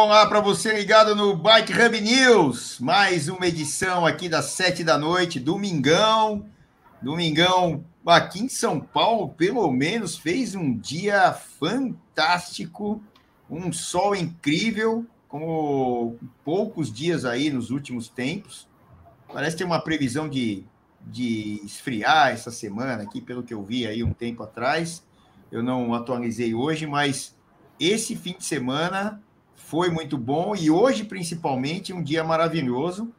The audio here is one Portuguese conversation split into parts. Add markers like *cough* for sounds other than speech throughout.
Olá para você ligado no Bike Hub News, mais uma edição aqui das sete da noite, domingão. Domingão aqui em São Paulo, pelo menos, fez um dia fantástico, um sol incrível, como poucos dias aí nos últimos tempos. Parece ter uma previsão de, de esfriar essa semana aqui, pelo que eu vi aí um tempo atrás. Eu não atualizei hoje, mas esse fim de semana foi muito bom e hoje, principalmente, um dia maravilhoso.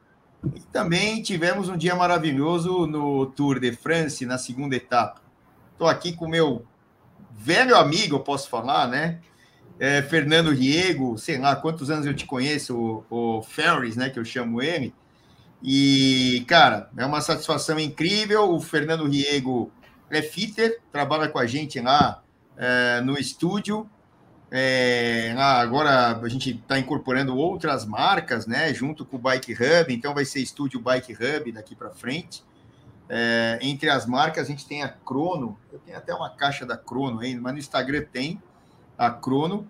E também tivemos um dia maravilhoso no Tour de France, na segunda etapa. Estou aqui com meu velho amigo, eu posso falar, né? É, Fernando Riego, sei lá quantos anos eu te conheço, o, o Ferris, né? Que eu chamo ele. E, cara, é uma satisfação incrível. O Fernando Riego é fitter, trabalha com a gente lá é, no estúdio. É, agora a gente está incorporando outras marcas, né, junto com o Bike Hub, então vai ser estúdio Bike Hub daqui para frente. É, entre as marcas, a gente tem a Crono, eu tenho até uma caixa da Crono aí, mas no Instagram tem a Crono,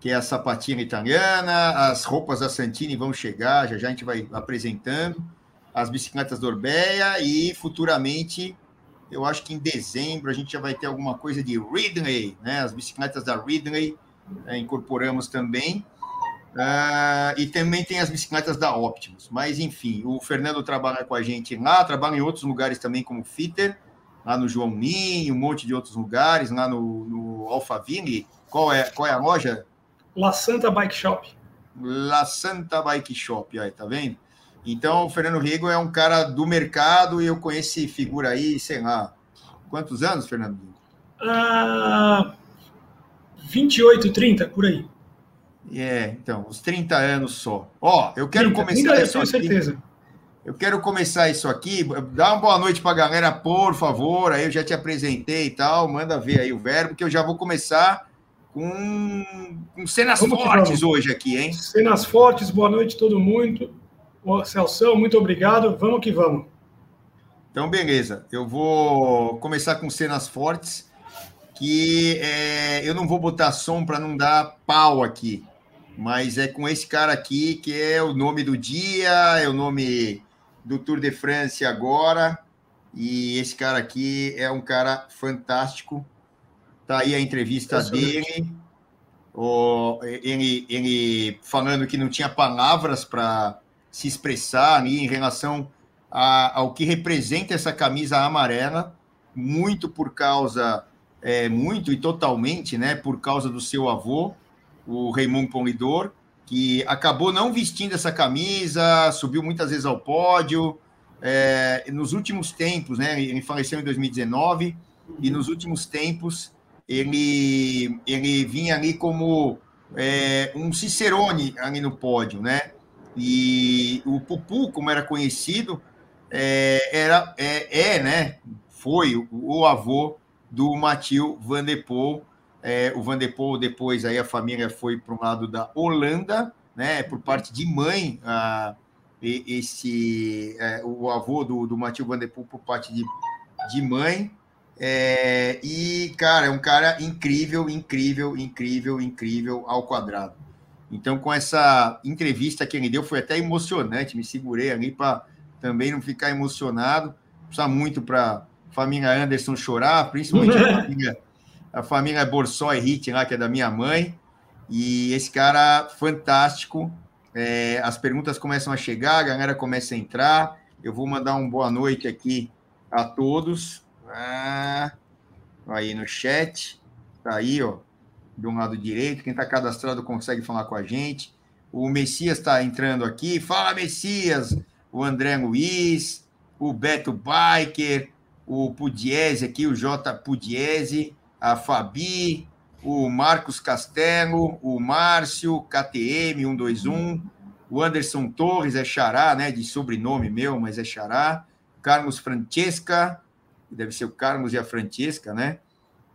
que é a sapatina italiana, as roupas da Santini vão chegar, já já a gente vai apresentando, as bicicletas da Orbeia e futuramente, eu acho que em dezembro a gente já vai ter alguma coisa de Ridley, né, as bicicletas da Ridley, incorporamos também. Uh, e também tem as bicicletas da Optimus. Mas, enfim, o Fernando trabalha com a gente lá, trabalha em outros lugares também, como fitter, lá no João Ninho, um monte de outros lugares, lá no, no Alphaville. Qual é, qual é a loja? La Santa Bike Shop. La Santa Bike Shop, aí, tá vendo? Então, o Fernando Rigo é um cara do mercado e eu conheço figura aí, sei lá. Quantos anos, Fernando? Ah, 28, 30, por aí. É, então, uns 30 anos só. Ó, eu quero 30, começar 30, isso aqui. certeza. Eu quero começar isso aqui. Dá uma boa noite para a galera, por favor. Aí eu já te apresentei e tal. Manda ver aí o verbo, que eu já vou começar com, com cenas vamos fortes hoje aqui, hein? Cenas fortes, boa noite todo mundo. Celso, muito obrigado. Vamos que vamos. Então, beleza. Eu vou começar com cenas fortes que é, eu não vou botar som para não dar pau aqui, mas é com esse cara aqui que é o nome do dia, é o nome do Tour de France agora, e esse cara aqui é um cara fantástico. Tá aí a entrevista dele, o, ele, ele falando que não tinha palavras para se expressar ali em relação a, ao que representa essa camisa amarela, muito por causa é, muito e totalmente, né, por causa do seu avô, o Raimundo Polidor, que acabou não vestindo essa camisa, subiu muitas vezes ao pódio. É, nos últimos tempos, né, ele faleceu em 2019, e nos últimos tempos ele, ele vinha ali como é, um Cicerone ali no pódio, né? E o Pupu, como era conhecido, é, era, é, é, né? Foi o, o avô do Mathieu Van der Poel. É, o Van der Poel, depois, aí a família foi para o lado da Holanda, né, por parte de mãe, esse, é, o avô do, do Mathieu Van der Poel por parte de, de mãe. É, e, cara, é um cara incrível, incrível, incrível, incrível ao quadrado. Então, com essa entrevista que ele deu, foi até emocionante, me segurei ali para também não ficar emocionado. Precisa muito para família Anderson chorar, principalmente a *laughs* família, a família Borsoi Hit lá, que é da minha mãe. E esse cara fantástico. É, as perguntas começam a chegar, a galera começa a entrar. Eu vou mandar um boa noite aqui a todos. Ah, aí no chat. Tá aí, ó, do lado direito. Quem está cadastrado consegue falar com a gente. O Messias está entrando aqui. Fala, Messias! O André Luiz, o Beto Biker, o Pudiese aqui, o J. Pudiese, a Fabi, o Marcos Castelo, o Márcio, KTM 121, o Anderson Torres, é Xará, né? De sobrenome meu, mas é Xará. Carlos Francesca, deve ser o Carlos e a Francesca, né?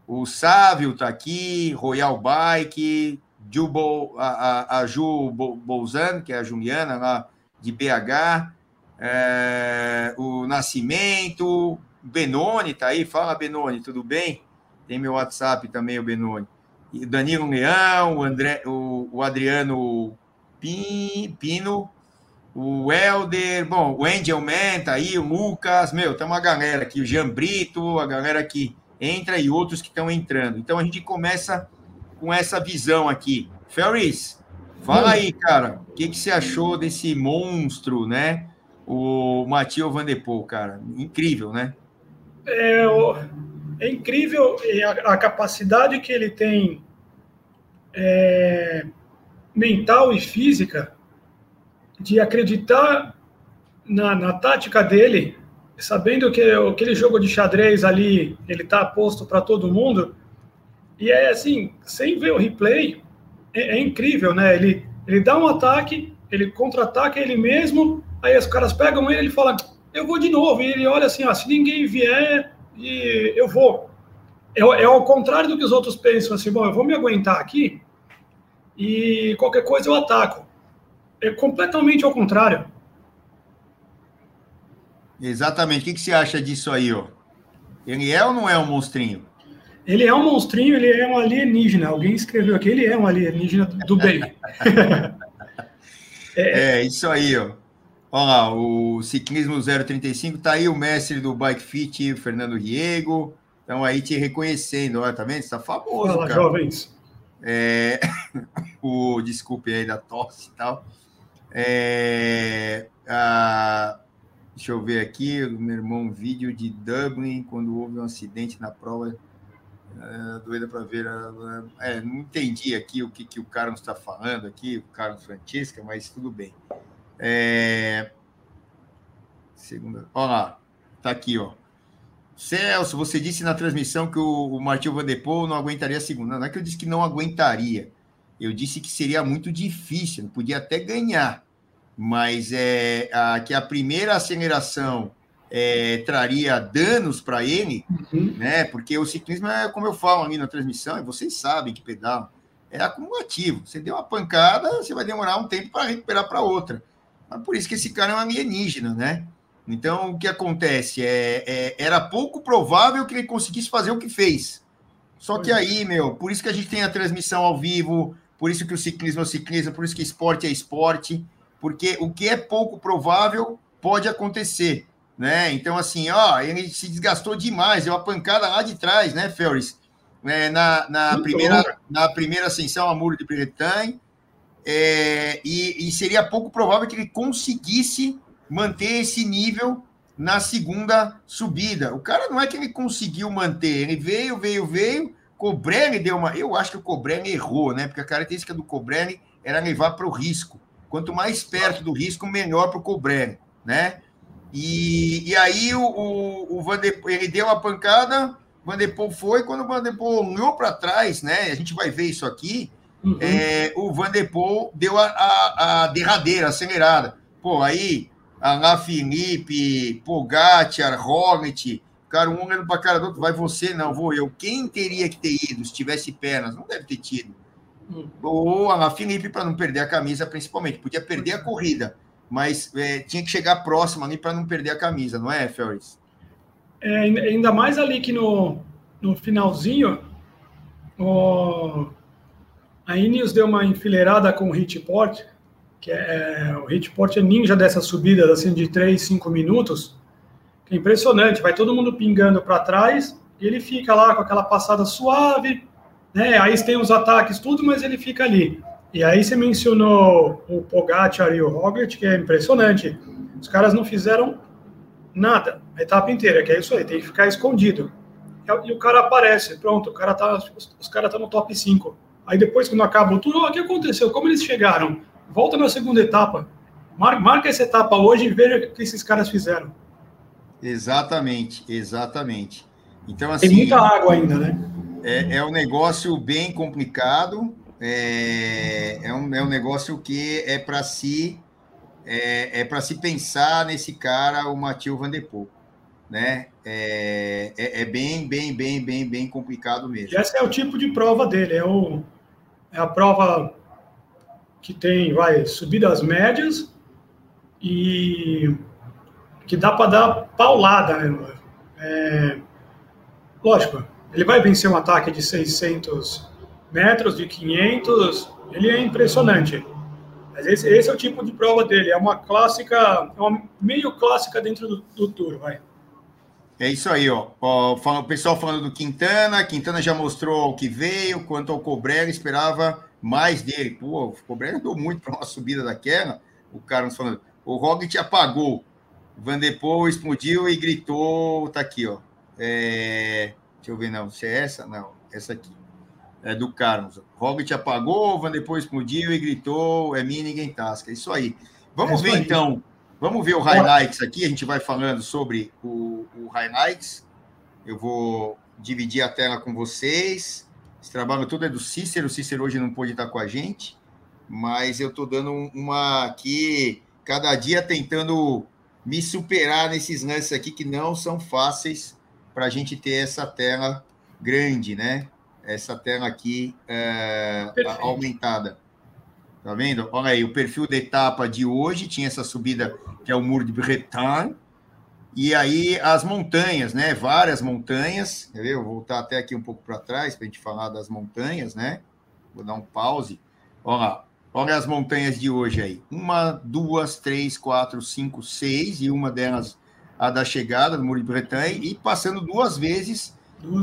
O Sávio tá aqui, Royal Bike, Jubo, a, a, a Ju Bolzan, que é a Juliana lá de BH, é, o Nascimento, Benoni tá aí, fala Benoni, tudo bem? Tem meu WhatsApp também, o Benoni. E o Danilo Leão, o, André, o, o Adriano Pino, o Helder, bom, o Angel Man tá aí, o Lucas, meu, tem uma galera aqui, o Jean Brito, a galera que entra e outros que estão entrando. Então a gente começa com essa visão aqui. Ferris, fala aí, cara, o que, que você achou desse monstro, né? O Matheus Van de Poel, cara. Incrível, né? É, é incrível a, a, capacidade que ele tem é, mental e física de acreditar na, na tática dele, sabendo que aquele jogo de xadrez ali ele está posto para todo mundo. E é assim, sem ver o replay, é, é incrível, né? Ele, ele dá um ataque, ele contra-ataca ele mesmo, aí os caras pegam ele e ele fala, eu vou de novo. E ele olha assim, ah, se ninguém vier, eu vou. É, é ao contrário do que os outros pensam, assim, bom, eu vou me aguentar aqui e qualquer coisa eu ataco. É completamente ao contrário. Exatamente. O que, que você acha disso aí, ó? Ele é ou não é um monstrinho? Ele é um monstrinho, ele é um alienígena. Alguém escreveu aqui, ele é um alienígena do bem. *laughs* *laughs* é, é, isso aí, ó. Olha lá, o Ciclismo 035 tá aí o mestre do Bike Fit, Fernando Riego. Estão aí te reconhecendo, olha, tá vendo? Você tá famoso, Fala, cara. jovens. É... *laughs* o desculpe aí da tosse e tal. É... A... Deixa eu ver aqui, meu irmão, um vídeo de Dublin, quando houve um acidente na prova. É, doida para ver. É, não entendi aqui o que, que o Carlos está falando aqui, o Carlos Francisca, mas tudo bem. É... Segunda. Olha lá, tá aqui, ó. Celso, você disse na transmissão que o, o Martin Van de Poel não aguentaria a segunda. Não é que eu disse que não aguentaria. Eu disse que seria muito difícil, podia até ganhar, mas é a, que a primeira aceleração é, traria danos para ele, uhum. né? Porque o ciclismo é como eu falo ali na transmissão, e vocês sabem que pedal é acumulativo. Você deu uma pancada, você vai demorar um tempo para recuperar para outra. Mas por isso que esse cara é um alienígena, né? Então, o que acontece? É, é, era pouco provável que ele conseguisse fazer o que fez. Só que aí, meu, por isso que a gente tem a transmissão ao vivo, por isso que o ciclismo é o ciclismo, por isso que esporte é esporte, porque o que é pouco provável pode acontecer, né? Então, assim, ó, ele se desgastou demais, deu uma pancada lá de trás, né, Ferris? É, na, na, primeira, na primeira ascensão a Muro de Bretagne, é, e, e, seria pouco provável que ele conseguisse manter esse nível na segunda subida. O cara não é que ele conseguiu manter, ele veio, veio, veio. Cobrelli deu uma. Eu acho que o Cobrelli errou, né? Porque a característica do Cobrelli era levar para o risco. Quanto mais perto do risco, melhor para o Cobrelli, né? E, e aí o, o, o Van de, ele deu a pancada, o Van de Poel foi, quando o Van de Poel olhou para trás, né? A gente vai ver isso aqui. Uhum. É, o Van de Poel deu a, a, a derradeira, acelerada. Pô, aí Alain Felipe, Pogacar, Hornet, cara, um olhando para a cara do outro, vai você, não, vou eu. Quem teria que ter ido se tivesse pernas? Não deve ter tido. Hum. Ou Alain Felipe para não perder a camisa, principalmente. Podia perder a corrida, mas é, tinha que chegar próximo ali para não perder a camisa, não é, Ferris? É, ainda mais ali que no, no finalzinho, o, a Ineos deu uma enfileirada com o Hitport, que é, é o Hitport é ninja dessa subida assim, de 3, 5 minutos, que é impressionante, vai todo mundo pingando para trás, e ele fica lá com aquela passada suave, né? Aí tem os ataques, tudo, mas ele fica ali. E aí você mencionou o Pogacar e o Roglic, que é impressionante. Os caras não fizeram nada a etapa inteira, que é isso aí, tem que ficar escondido. E o cara aparece, pronto, o cara tá, os caras estão tá no top 5. Aí depois, quando acaba o o que aconteceu? Como eles chegaram? volta na segunda etapa. Mar, marca essa etapa hoje e veja o que esses caras fizeram. Exatamente, exatamente. Então, assim. Tem muita água ainda, né? É, é um negócio bem complicado. É, é, um, é um negócio que é para se é, é para se pensar nesse cara, o Matheus Van der Poel, né? É, é, é, bem, bem, bem, bem, bem complicado mesmo. E esse é o tipo de prova dele, é, o, é a prova que tem, vai, subidas médias e que dá para dar paulada. Né? É, lógico, ele vai vencer um ataque de 600 metros, de 500, ele é impressionante. Mas esse, esse, é o tipo de prova dele. É uma clássica, é uma meio clássica dentro do, do Tour, vai. É isso aí, ó. ó o pessoal falando do Quintana. Quintana já mostrou o que veio. Quanto ao Cobrega, esperava mais dele. Pô, o Cobrega deu muito para uma subida daquela. O Carlos falando. O Roglic apagou. Van der Poel explodiu e gritou. Tá aqui, ó. É... Deixa eu ver, não. Se é essa? Não, essa aqui. É do Carlos. Roglic apagou, Van Poel explodiu e gritou. É mim, ninguém tasca. É isso aí. Vamos é ver, então. Vamos ver o highlights aqui. A gente vai falando sobre o, o highlights. Eu vou dividir a tela com vocês. Esse trabalho todo é do Cícero. O Cícero hoje não pôde estar com a gente, mas eu estou dando uma aqui, cada dia tentando me superar nesses lances aqui que não são fáceis para a gente ter essa tela grande, né? Essa tela aqui é, aumentada. Tá vendo? Olha aí, o perfil da etapa de hoje tinha essa subida que é o Muro de Bretagne. E aí as montanhas, né? Várias montanhas. Quer ver? Vou voltar até aqui um pouco para trás para a gente falar das montanhas, né? Vou dar um pause. Olha lá. Olha as montanhas de hoje aí. Uma, duas, três, quatro, cinco, seis. E uma delas a da chegada do Muro de Bretagne. E passando duas vezes.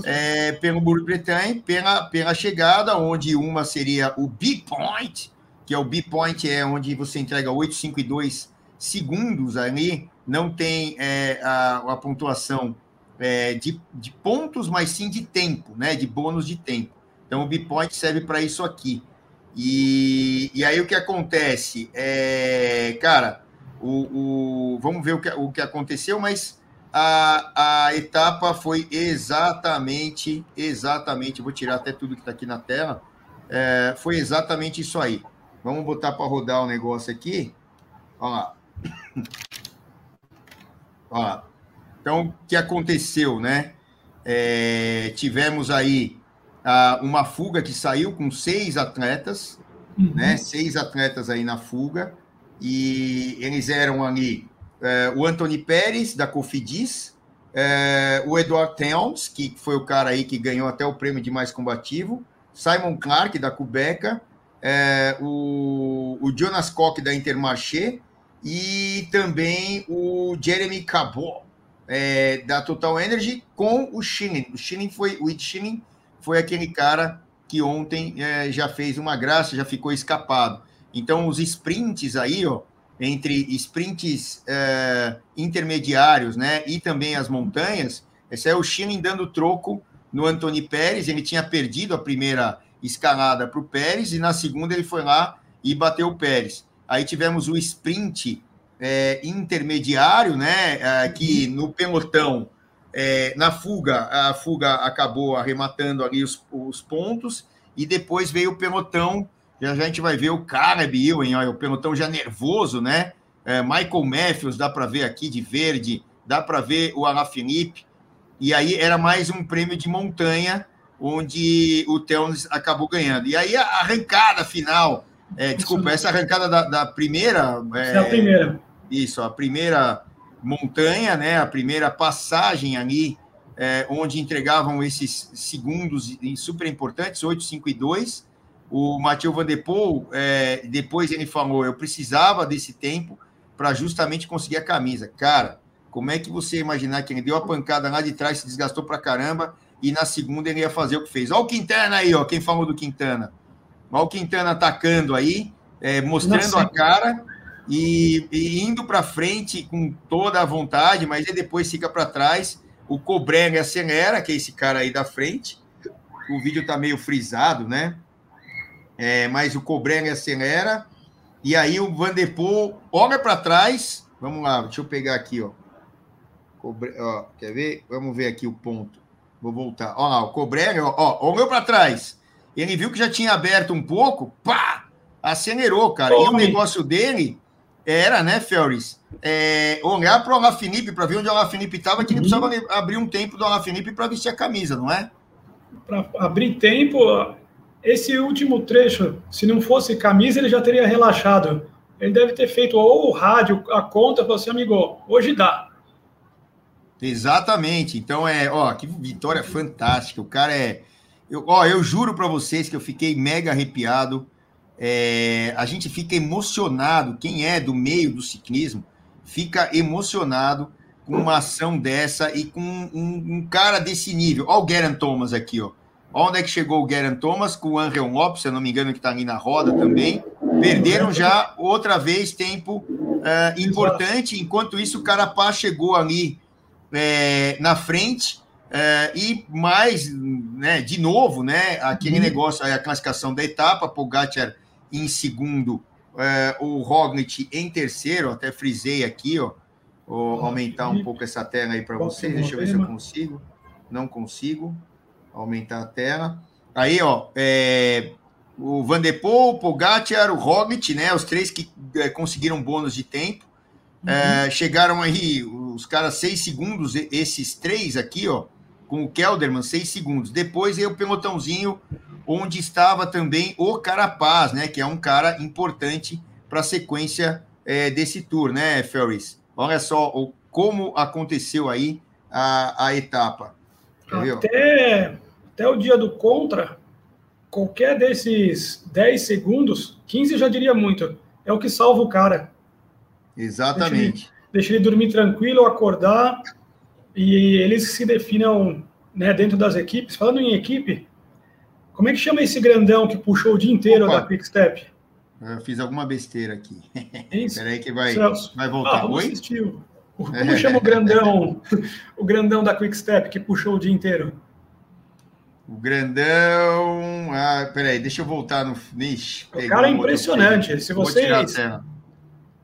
É, pelo Muro de Bretagne, pela, pela chegada, onde uma seria o Big Point, que é o Big Point, é onde você entrega 852 segundos ali não tem é, a, a, pontuação é, de, de, pontos, mas sim de tempo, né? De bônus de tempo. Então o Bipoint serve para isso aqui. E, e aí o que acontece? É, cara, o, o, vamos ver o que, o que aconteceu, mas a, a etapa foi exatamente, exatamente, vou tirar até tudo que está aqui na tela, é, foi exatamente isso aí. Vamos botar para rodar o negócio aqui. Olha lá. Ó, então, o que aconteceu, né? É, tivemos aí a, uma fuga que saiu com seis atletas, uhum. né? Seis atletas aí na fuga, e eles eram ali é, o Anthony Pérez, da Cofidis, é, o Edward Towns, que foi o cara aí que ganhou até o prêmio de mais combativo, Simon Clark, da Cubeca, é, o, o Jonas Koch, da Intermarché, e também o Jeremy Cabot, é, da Total Energy, com o Schilling. O Schilling foi, o Ed Schilling foi aquele cara que ontem é, já fez uma graça, já ficou escapado. Então, os sprints aí, ó, entre sprints é, intermediários, né, e também as montanhas, esse é o Schilling dando troco no Anthony Pérez, ele tinha perdido a primeira escalada para o Pérez, e na segunda ele foi lá e bateu o Pérez. Aí tivemos o sprint é, intermediário, né? É, que no pelotão, é, na fuga, a fuga acabou arrematando ali os, os pontos, e depois veio o pelotão. Já, a gente vai ver o Caleb Ewan, o pelotão já nervoso, né? É, Michael Matthews, dá para ver aqui de verde, dá para ver o Alaphilippe. E aí era mais um prêmio de montanha, onde o Teuns acabou ganhando. E aí a arrancada final é, desculpa, essa arrancada da, da primeira. É, é, a primeira. Isso, a primeira montanha, né? A primeira passagem ali, é, onde entregavam esses segundos super importantes, 8, 5 e 2. O Matheus Van Der Poel, é, depois ele falou: eu precisava desse tempo para justamente conseguir a camisa. Cara, como é que você imaginar que ele deu a pancada lá de trás, se desgastou para caramba, e na segunda ele ia fazer o que fez? Olha o Quintana aí, ó, quem falou do Quintana. Olha o Quintana atacando aí, é, mostrando a cara e, e indo para frente com toda a vontade, mas ele depois fica para trás. O Cobrega acelera, que é esse cara aí da frente. O vídeo está meio frisado, né? É, mas o Cobrega acelera. E aí o Vanderpool olha para trás. Vamos lá, deixa eu pegar aqui, ó. Cobre... ó. Quer ver? Vamos ver aqui o ponto. Vou voltar. Olha lá, o Cobrega, ó, ó olhou para trás ele viu que já tinha aberto um pouco, pá, acelerou, cara. e o negócio dele era, né, Ferris, é, olhar para o Alaphilippe, para ver onde o Alaphilippe estava, que ele precisava uhum. abrir um tempo do Alaphilippe para vestir a camisa, não é? Para abrir tempo, esse último trecho, se não fosse camisa, ele já teria relaxado. Ele deve ter feito ou o rádio, a conta, falou assim, amigo, hoje dá. Exatamente. Então é, ó, que vitória fantástica. O cara é eu, ó, eu juro para vocês que eu fiquei mega arrepiado. é, a gente fica emocionado, quem é do meio do ciclismo, fica emocionado com uma ação dessa e com um, um cara desse nível. Olha o Geraint Thomas aqui, ó. Onde é que chegou o Geraint Thomas com o Angel Lopes, se não me engano, que está ali na roda também. Perderam já outra vez tempo uh, importante. Enquanto isso, o Carapaz chegou ali é, na frente. É, e mais, né, de novo, né, aquele uhum. negócio, a classificação da etapa, Pogacar em segundo, é, o Roglic em terceiro, até frisei aqui, ó, vou aumentar um pouco essa tela aí para vocês, deixa eu ver se eu consigo, não consigo, aumentar a tela, aí, ó, é, o Van der Poel, o Pogacar, o Roglic, né, os três que é, conseguiram bônus de tempo, é, uhum. chegaram aí, os caras seis segundos, esses três aqui, ó, com o Kelderman, seis segundos. Depois aí o pelotãozinho, onde estava também o Carapaz, né? Que é um cara importante para a sequência é, desse tour, né, Ferris? Olha só o, como aconteceu aí a, a etapa. Até, até o dia do contra, qualquer desses 10 segundos, 15 já diria muito, é o que salva o cara. Exatamente. Deixa ele, dormir tranquilo, acordar e eles se definem né, dentro das equipes. Falando em equipe, como é que chama esse grandão que puxou o dia inteiro Opa. da Quick Step? Eu fiz alguma besteira aqui. Espera aí que vai, vai voltar. Ah, Oi? *laughs* Como chama o grandão, *laughs* o grandão da Quick Step que puxou o dia inteiro? O grandão. Ah, peraí, deixa eu voltar no. Ixi, o cara é impressionante. Se vocês.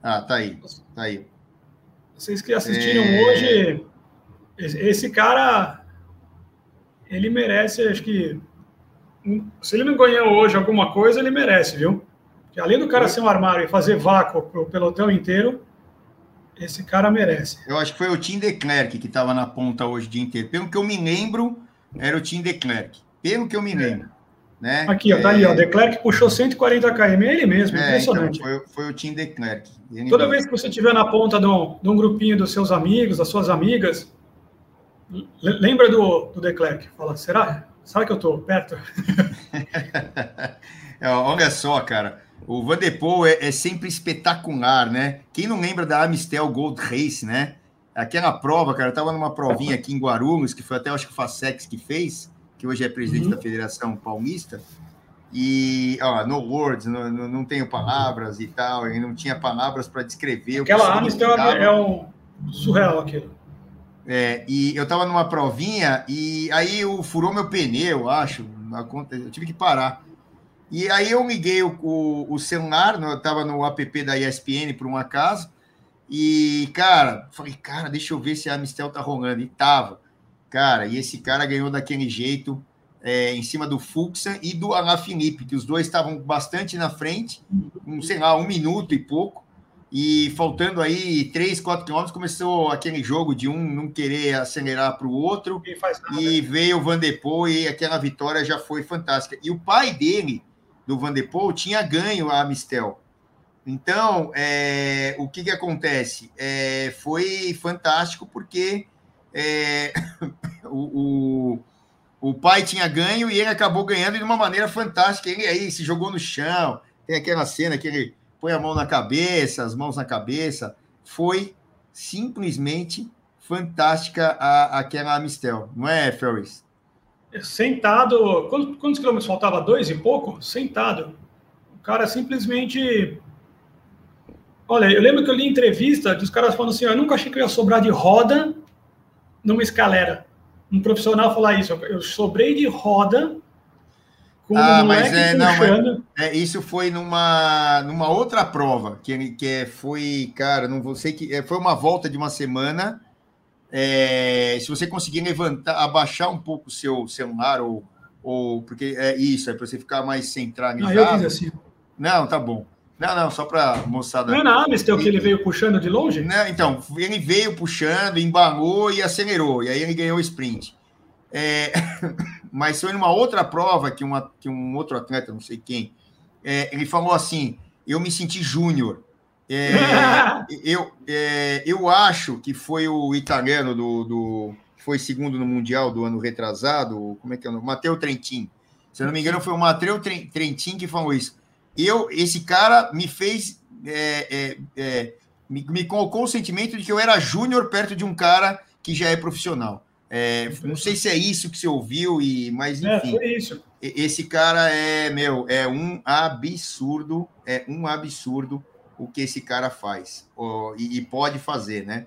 Ah, tá aí. Tá aí. Vocês que assistiram é... hoje, esse cara, ele merece, acho que, se ele não ganhou hoje alguma coisa, ele merece, viu? Porque além do cara ser um armário e fazer vácuo pro pelotão inteiro, esse cara merece. Eu acho que foi o Tim de Klerk que estava na ponta hoje o dia inteiro. Pelo que eu me lembro, era o Tim de Klerk. Pelo que eu me é. lembro. É. Né? Aqui, ó, tá aí, ó. É. Declerc puxou 140 km, é ele mesmo, é, impressionante. Então, foi, foi, o Tim Declerc. Toda vez que você estiver na ponta de um, de um, grupinho dos seus amigos, das suas amigas, lembra do, do Declerc. Fala, será? Será que eu estou perto? *laughs* é, olha só, cara. O Van de Poel é, é, sempre espetacular, né? Quem não lembra da Amistel Gold Race, né? Aquela prova, cara, eu tava numa provinha aqui em Guarulhos, que foi até, acho que o Facex que fez, que hoje é presidente uhum. da Federação Palmista, e, ó, no words, não, não tenho palavras e tal, e não tinha palavras para descrever. Aquela Amstel é um surreal aquilo. É, e eu tava numa provinha e aí eu furou meu pneu, acho, eu tive que parar. E aí eu liguei o, o, o celular, eu tava no app da ESPN por um acaso, e, cara, falei, cara, deixa eu ver se a Amistel tá rolando. E tava. Cara, e esse cara ganhou daquele jeito é, em cima do Fuxa e do Alaphilippe, que os dois estavam bastante na frente, um, sei lá, um minuto e pouco. E faltando aí 3, 4 quilômetros, começou aquele jogo de um não querer acelerar para o outro. E veio o Van de Poel e aquela vitória já foi fantástica. E o pai dele, do Van de Poel, tinha ganho a Amistel. Então, é, o que, que acontece? É, foi fantástico porque é, *laughs* o, o, o, pai tinha ganho e ele acabou ganhando de uma maneira fantástica. Ele aí se jogou no chão, tem aquela cena que ele põe a mão na cabeça, as mãos na cabeça. Foi simplesmente fantástica a, aquela Amistel, não é, Ferris? Sentado, quantos, quantos quilômetros faltava? Dois e pouco? Sentado. O cara simplesmente Olha, eu lembro que eu li entrevista dos caras falando assim: eu nunca achei que eu ia sobrar de roda numa escalera. Um profissional falar isso, eu sobrei de roda com ah, um mas é, não, mas, é, isso foi numa, numa outra prova, que, que é, foi, cara, não vou sei que é, foi uma volta de uma semana. É, se você conseguir levantar, abaixar um pouco o seu celular, ou, ou porque é isso, é para você ficar mais centralizado. Ah, eu fiz assim. Não, tá bom. Não, não, só para moçada. Não é na Amistel que ele veio puxando de longe? Não, então, ele veio puxando, embalou e acelerou, e aí ele ganhou o sprint. É, *laughs* mas foi numa outra prova que, uma, que um outro atleta, não sei quem, é, ele falou assim: eu me senti júnior. É, *laughs* eu, é, eu acho que foi o italiano do, do. Foi segundo no Mundial do ano retrasado, como é que é o nome? Matteo Trentin. Se eu não me engano, foi o Matteo Trentin que falou isso eu, esse cara me fez, é, é, é, me, me colocou o sentimento de que eu era júnior perto de um cara que já é profissional. É, não sei se é isso que você ouviu, e, mas é, enfim. É, isso. Esse cara é, meu, é um absurdo, é um absurdo o que esse cara faz ó, e, e, pode fazer, né?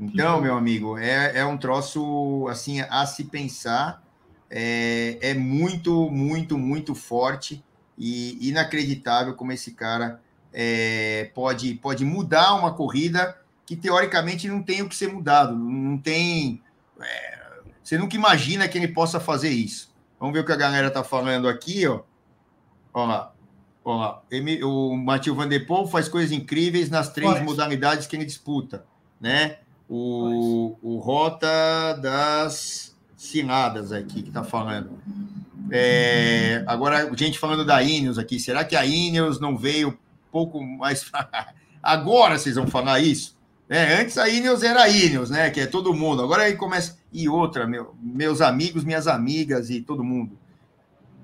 Então, meu amigo, é, é um troço assim a se pensar. É, é muito, muito, muito forte e inacreditável como esse cara é, pode, pode mudar uma corrida que teoricamente não tem o que ser mudado, não tem. É, você nunca imagina que ele possa fazer isso. Vamos ver o que a galera tá falando aqui, ó. Olha lá. Olha lá. o Matheus Van Der Poel faz coisas incríveis nas três modalidades que ele disputa, né? O, o Rota das Ciladas aqui que tá falando. É, agora, gente falando da Ineos aqui, será que a Ineos não veio pouco mais. agora vocês vão falar isso? É, antes a Ineos era a Ineos, né? Que é todo mundo. Agora aí começa. E outra, meu, meus amigos, minhas amigas e todo mundo.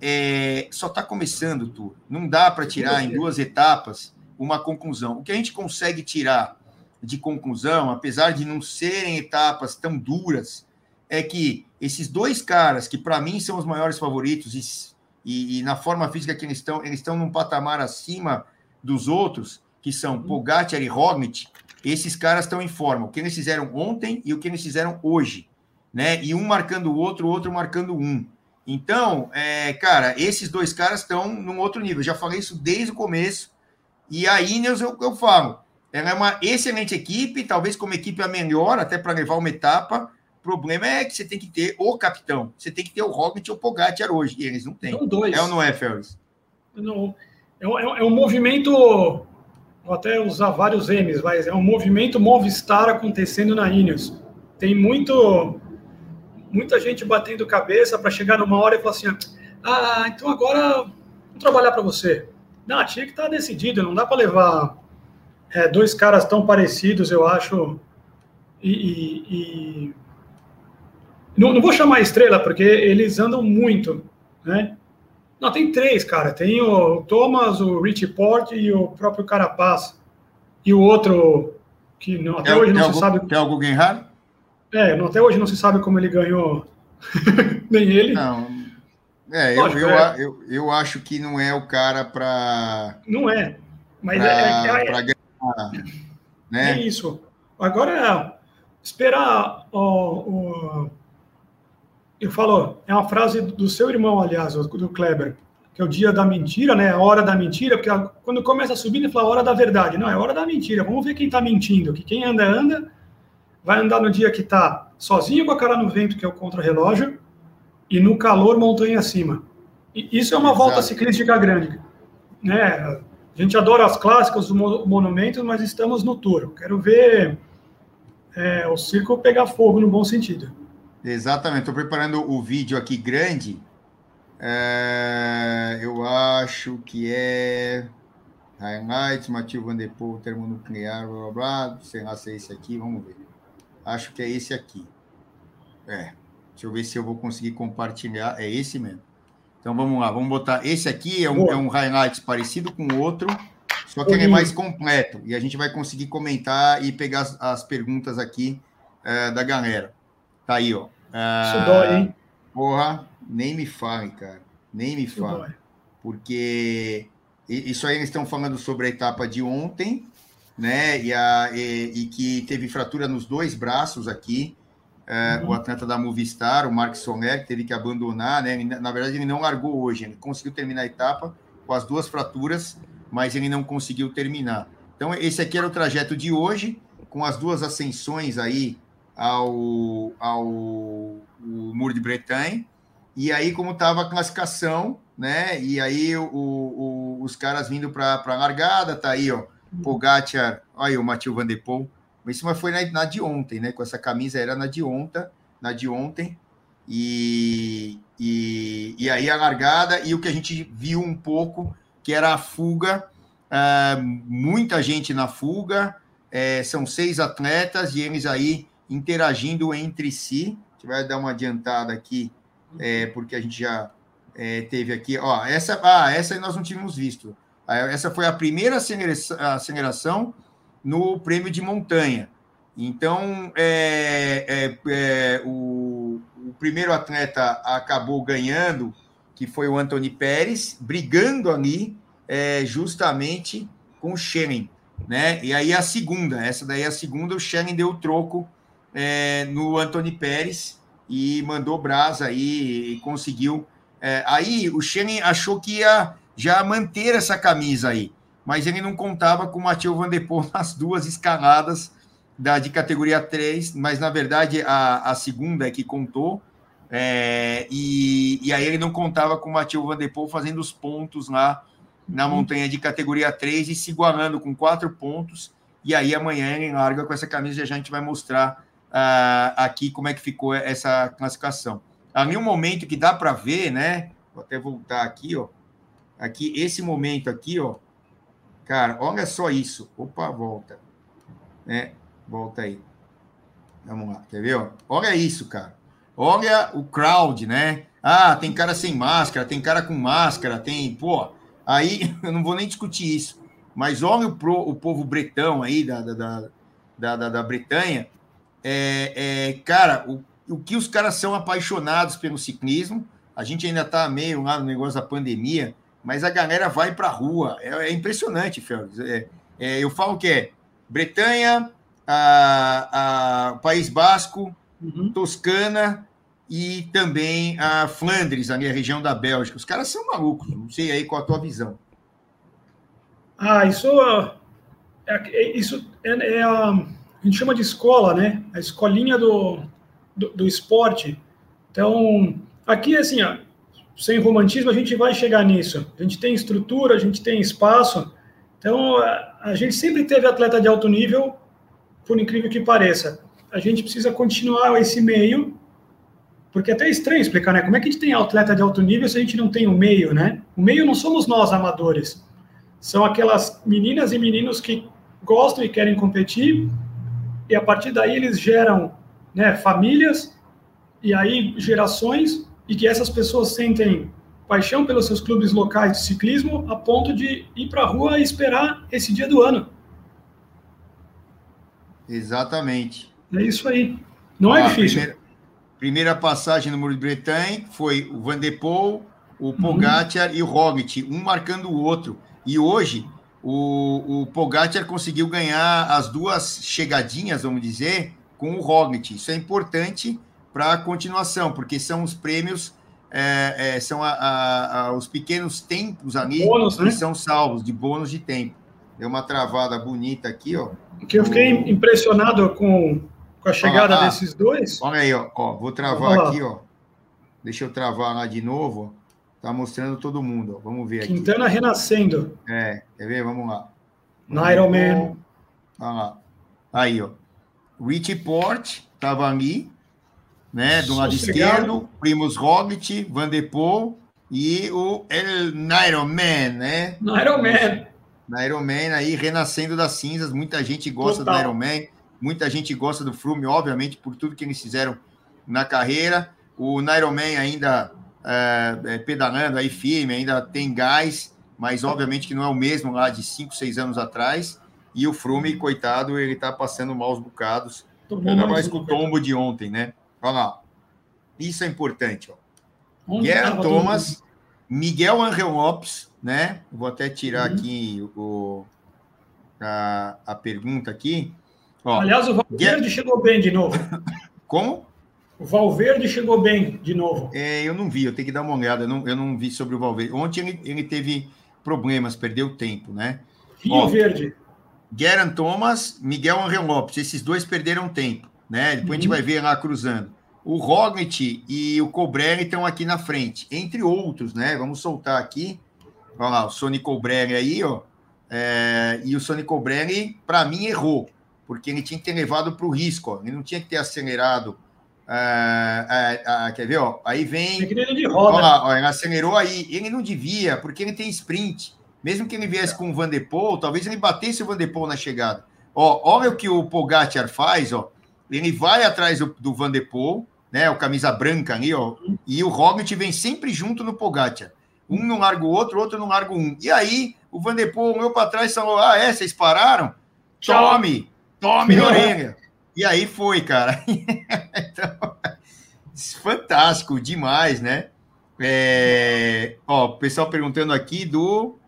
É, só está começando tudo. Não dá para tirar em duas etapas uma conclusão. O que a gente consegue tirar de conclusão, apesar de não serem etapas tão duras, é que esses dois caras, que para mim são os maiores favoritos, e, e, e, na forma física que eles estão, eles estão num patamar acima dos outros, que são uhum. Pogacar e Roglic, esses caras estão em forma. O que eles fizeram ontem e o que eles fizeram hoje, né? E um marcando o outro, o outro marcando um. Então, é, cara, esses dois caras estão num outro nível. Eu já falei isso desde o começo. E a Ineos, eu, eu falo, ela é uma excelente equipe, talvez como equipe a melhor, até para levar uma etapa. O problema é que você tem que ter o capitão. Você tem que ter o Roglic ou o Pogacar hoje. E eles não têm. São dois. É ou não é, Félix? Não. É, é, é um movimento, vou até usar vários M's, mas é um movimento Movistar acontecendo na Ineos. Tem muito, muita gente batendo cabeça para chegar numa hora e falar assim: ah, então agora vou trabalhar para você. Não, tinha que estar tá decidido, não dá para levar é, dois caras tão parecidos, eu acho. E, e, e... Não, não, vou chamar estrela, porque eles andam muito, né? Não, tem três, cara. Tem o Thomas, o Richie Port e o próprio Carapaz. E o outro, que não, até hoje não se sabe. Tem algum Guerrero? É, não, até hoje não se sabe como ele ganhou. *laughs* Nem ele. Não. É, eu, eu, é. Eu, eu, acho que não é o cara para. Não é. Mas pra, é, é, é para ganhar. Né? É isso. Agora, esperar o, eu falo, é uma frase do seu irmão, aliás, do Kleber, que é o dia da mentira, né? A hora da mentira, porque quando começa a subir, ele fala a hora da verdade. Não, é hora da mentira. Vamos ver quem está mentindo. Que quem anda, anda. Vai andar no dia que está sozinho com a cara no vento, que é o contra-relógio, e no calor, montanha acima. E isso é uma Exato. volta ciclística grande. Né? A gente adora as clássicas, os monumentos, mas estamos no tour. Quero ver é, o circo pegar fogo no bom sentido. Exatamente, estou preparando o vídeo aqui grande. É, eu acho que é Highlights, Matheus Van Der Poel, termonuclear, blá blá blá. Sei lá se é esse aqui, vamos ver. Acho que é esse aqui. É, deixa eu ver se eu vou conseguir compartilhar. É esse mesmo. Então vamos lá, vamos botar. Esse aqui é um, é um highlights parecido com o outro, só que ele é mais completo. E a gente vai conseguir comentar e pegar as, as perguntas aqui é, da galera. Tá aí, ó. Ah, Isso dói, hein? Porra, nem me fale, cara. Nem me fale. Porque isso aí eles estão falando sobre a etapa de ontem, né? E, a, e, e que teve fratura nos dois braços aqui. É, uhum. O atleta da Movistar, o Mark Soler, teve que abandonar, né? Na verdade, ele não largou hoje, ele conseguiu terminar a etapa com as duas fraturas, mas ele não conseguiu terminar. Então, esse aqui era o trajeto de hoje, com as duas ascensões aí ao, ao Muro de Bretagne. E aí, como estava a classificação, né? E aí o, o, os caras vindo para a largada, tá aí, ó. Pogacar, olha aí o Matheus Van Der Poel. Isso foi na, na, de ontem, né? Com essa camisa era na de ontem, na de ontem. E, e, e aí a largada e o que a gente viu um pouco, que era a fuga, uh, muita gente na fuga, é, são seis atletas e eles aí interagindo entre si. A gente vai dar uma adiantada aqui, é, porque a gente já é, teve aqui. Ó, essa, ah, essa nós não tínhamos visto. Essa foi a primeira aceleração no prêmio de montanha. Então, é, é, é, o, o, primeiro atleta acabou ganhando, que foi o Anthony Pérez, brigando ali é, justamente com o Schengen. Né? E aí a segunda, essa daí é a segunda, o Schengen deu o troco é, no Anthony Pérez e mandou brasa aí e conseguiu. É, aí o Schengen achou que ia já manter essa camisa aí, mas ele não contava com o Mathieu Van Der Poel *laughs* nas duas escaladas da, de categoria 3, mas na verdade a, a segunda é que contou, é, e, e aí ele não contava com o Mathieu Van Der Poel fazendo os pontos lá na uhum. montanha de categoria 3 e se igualando com quatro pontos, e aí amanhã ele larga com essa camisa e a gente vai mostrar uh, aqui como é que ficou essa classificação. Há nenhum momento que dá para ver, né? Vou até voltar aqui, ó. Aqui, esse momento aqui, ó. Cara, olha só isso. Opa, volta. Né? Volta aí. Vamos lá, quer ver? Ó? Olha isso, cara. Olha o crowd, né? Ah, tem cara sem máscara, tem cara com máscara, tem. Pô, aí *laughs* eu não vou nem discutir isso. Mas olha o, pro, o povo bretão aí da, da, da, da, da Bretanha. É, é, cara, o, o que os caras são apaixonados pelo ciclismo. A gente ainda está meio lá no negócio da pandemia, mas a galera vai para a rua. É, é, impressionante, Félix. É, eu falo que é Bretanha, a, a País Basco, uhum. Toscana e também a Flandres, a minha região da Bélgica. Os caras são malucos. Não sei aí qual a tua visão. Ah, isso é, é isso é, é a gente chama de escola, né? A escolinha do, do, do esporte. Então, aqui, assim, ó, sem romantismo, a gente vai chegar nisso. A gente tem estrutura, a gente tem espaço. Então, a gente sempre teve atleta de alto nível, por incrível que pareça. A gente precisa continuar esse meio, porque é até estranho explicar, né? Como é que a gente tem atleta de alto nível se a gente não tem o meio, né? O meio não somos nós, amadores. São aquelas meninas e meninos que gostam e querem competir, e a partir daí eles geram né, famílias, e aí gerações, e que essas pessoas sentem paixão pelos seus clubes locais de ciclismo a ponto de ir para a rua e esperar esse dia do ano. Exatamente. É isso aí. Não é difícil. Primeira, primeira, passagem no Muro de Bretanha foi o Van de Poel, o Pogacar uhum. e o Roglic, um marcando o outro. E hoje o, o Pogacar conseguiu ganhar as duas chegadinhas, vamos dizer, com o Roglic. Isso é importante para a continuação, porque são os prêmios, é, é, são a, a, a, os pequenos tempos ali bônus, que né? são salvos, de bônus de tempo. Deu uma travada bonita aqui, ó. Que eu fiquei o... impressionado com, com a chegada ah, desses dois. Olha aí, ó, ó vou travar aqui, ó. Deixa eu travar lá de novo. Tá mostrando todo mundo, ó. Vamos ver aqui. Quintana renascendo. É, quer ver? Vamos lá. Iron Man. Olha lá. Aí, ó. Richie Port estava ali, né? Do lado esquerdo, Primus Roglic, Van de Poel e o El Iron Man, né? Iron Man. Iron Man aí renascendo das cinzas. Muita gente gosta Total. do Iron Man, muita gente gosta do Froome, obviamente, por tudo que eles fizeram na carreira. O Iron Man ainda é, é, pedalando aí firme, ainda tem gás, mas obviamente que não é o mesmo lá de 5, 6 anos atrás. E o Frume, coitado, ele tá passando maus bocados. Ainda mais com o tombo de ontem, né? Olha lá. Isso é importante, ó. Onde Thomas, Miguel Angel Lopes, né? Vou até tirar uhum. aqui o, a, a pergunta aqui. Ó, Aliás, o Valverde chegou bem de novo. *laughs* Como? O Valverde chegou bem de novo. É, eu não vi, eu tenho que dar uma olhada. Eu não, eu não vi sobre o Valverde. Ontem ele, ele teve problemas, perdeu tempo, né? Rio Verde. Geran Thomas, Miguel Angel Lopes, esses dois perderam tempo, né? Depois uhum. a gente uhum. vai ver lá cruzando. O Roglic e o Cobrelli estão aqui na frente, entre outros, né? Vamos soltar aqui. Olha lá, o Sony Cobrelli aí, ó. É, e o Sony Cobrelli, para mim, errou, porque ele tinha que ter levado para o risco, ó. ele não tinha que ter acelerado. É, é, quer ver, ó? Aí vem. De roda. Olha lá, ó, ele acelerou aí. Ele não devia, porque ele tem sprint. Mesmo que ele viesse com o Van de Poel, talvez ele batesse o Van de Poel na chegada. Ó, olha o que o Pogacar faz, ó. Ele vai atrás do, do Van de Poel, né? O camisa branca ali, ó. E o Roglic vem sempre junto no Pogacar. Um não larga o outro, o outro não larga um. E aí, o Vanderpool olhou para trás e falou: Ah, é? Vocês pararam? Tome! Tome na *laughs* orelha! E aí foi, cara. *laughs* então, fantástico, demais, né? É... Ó, o pessoal perguntando aqui do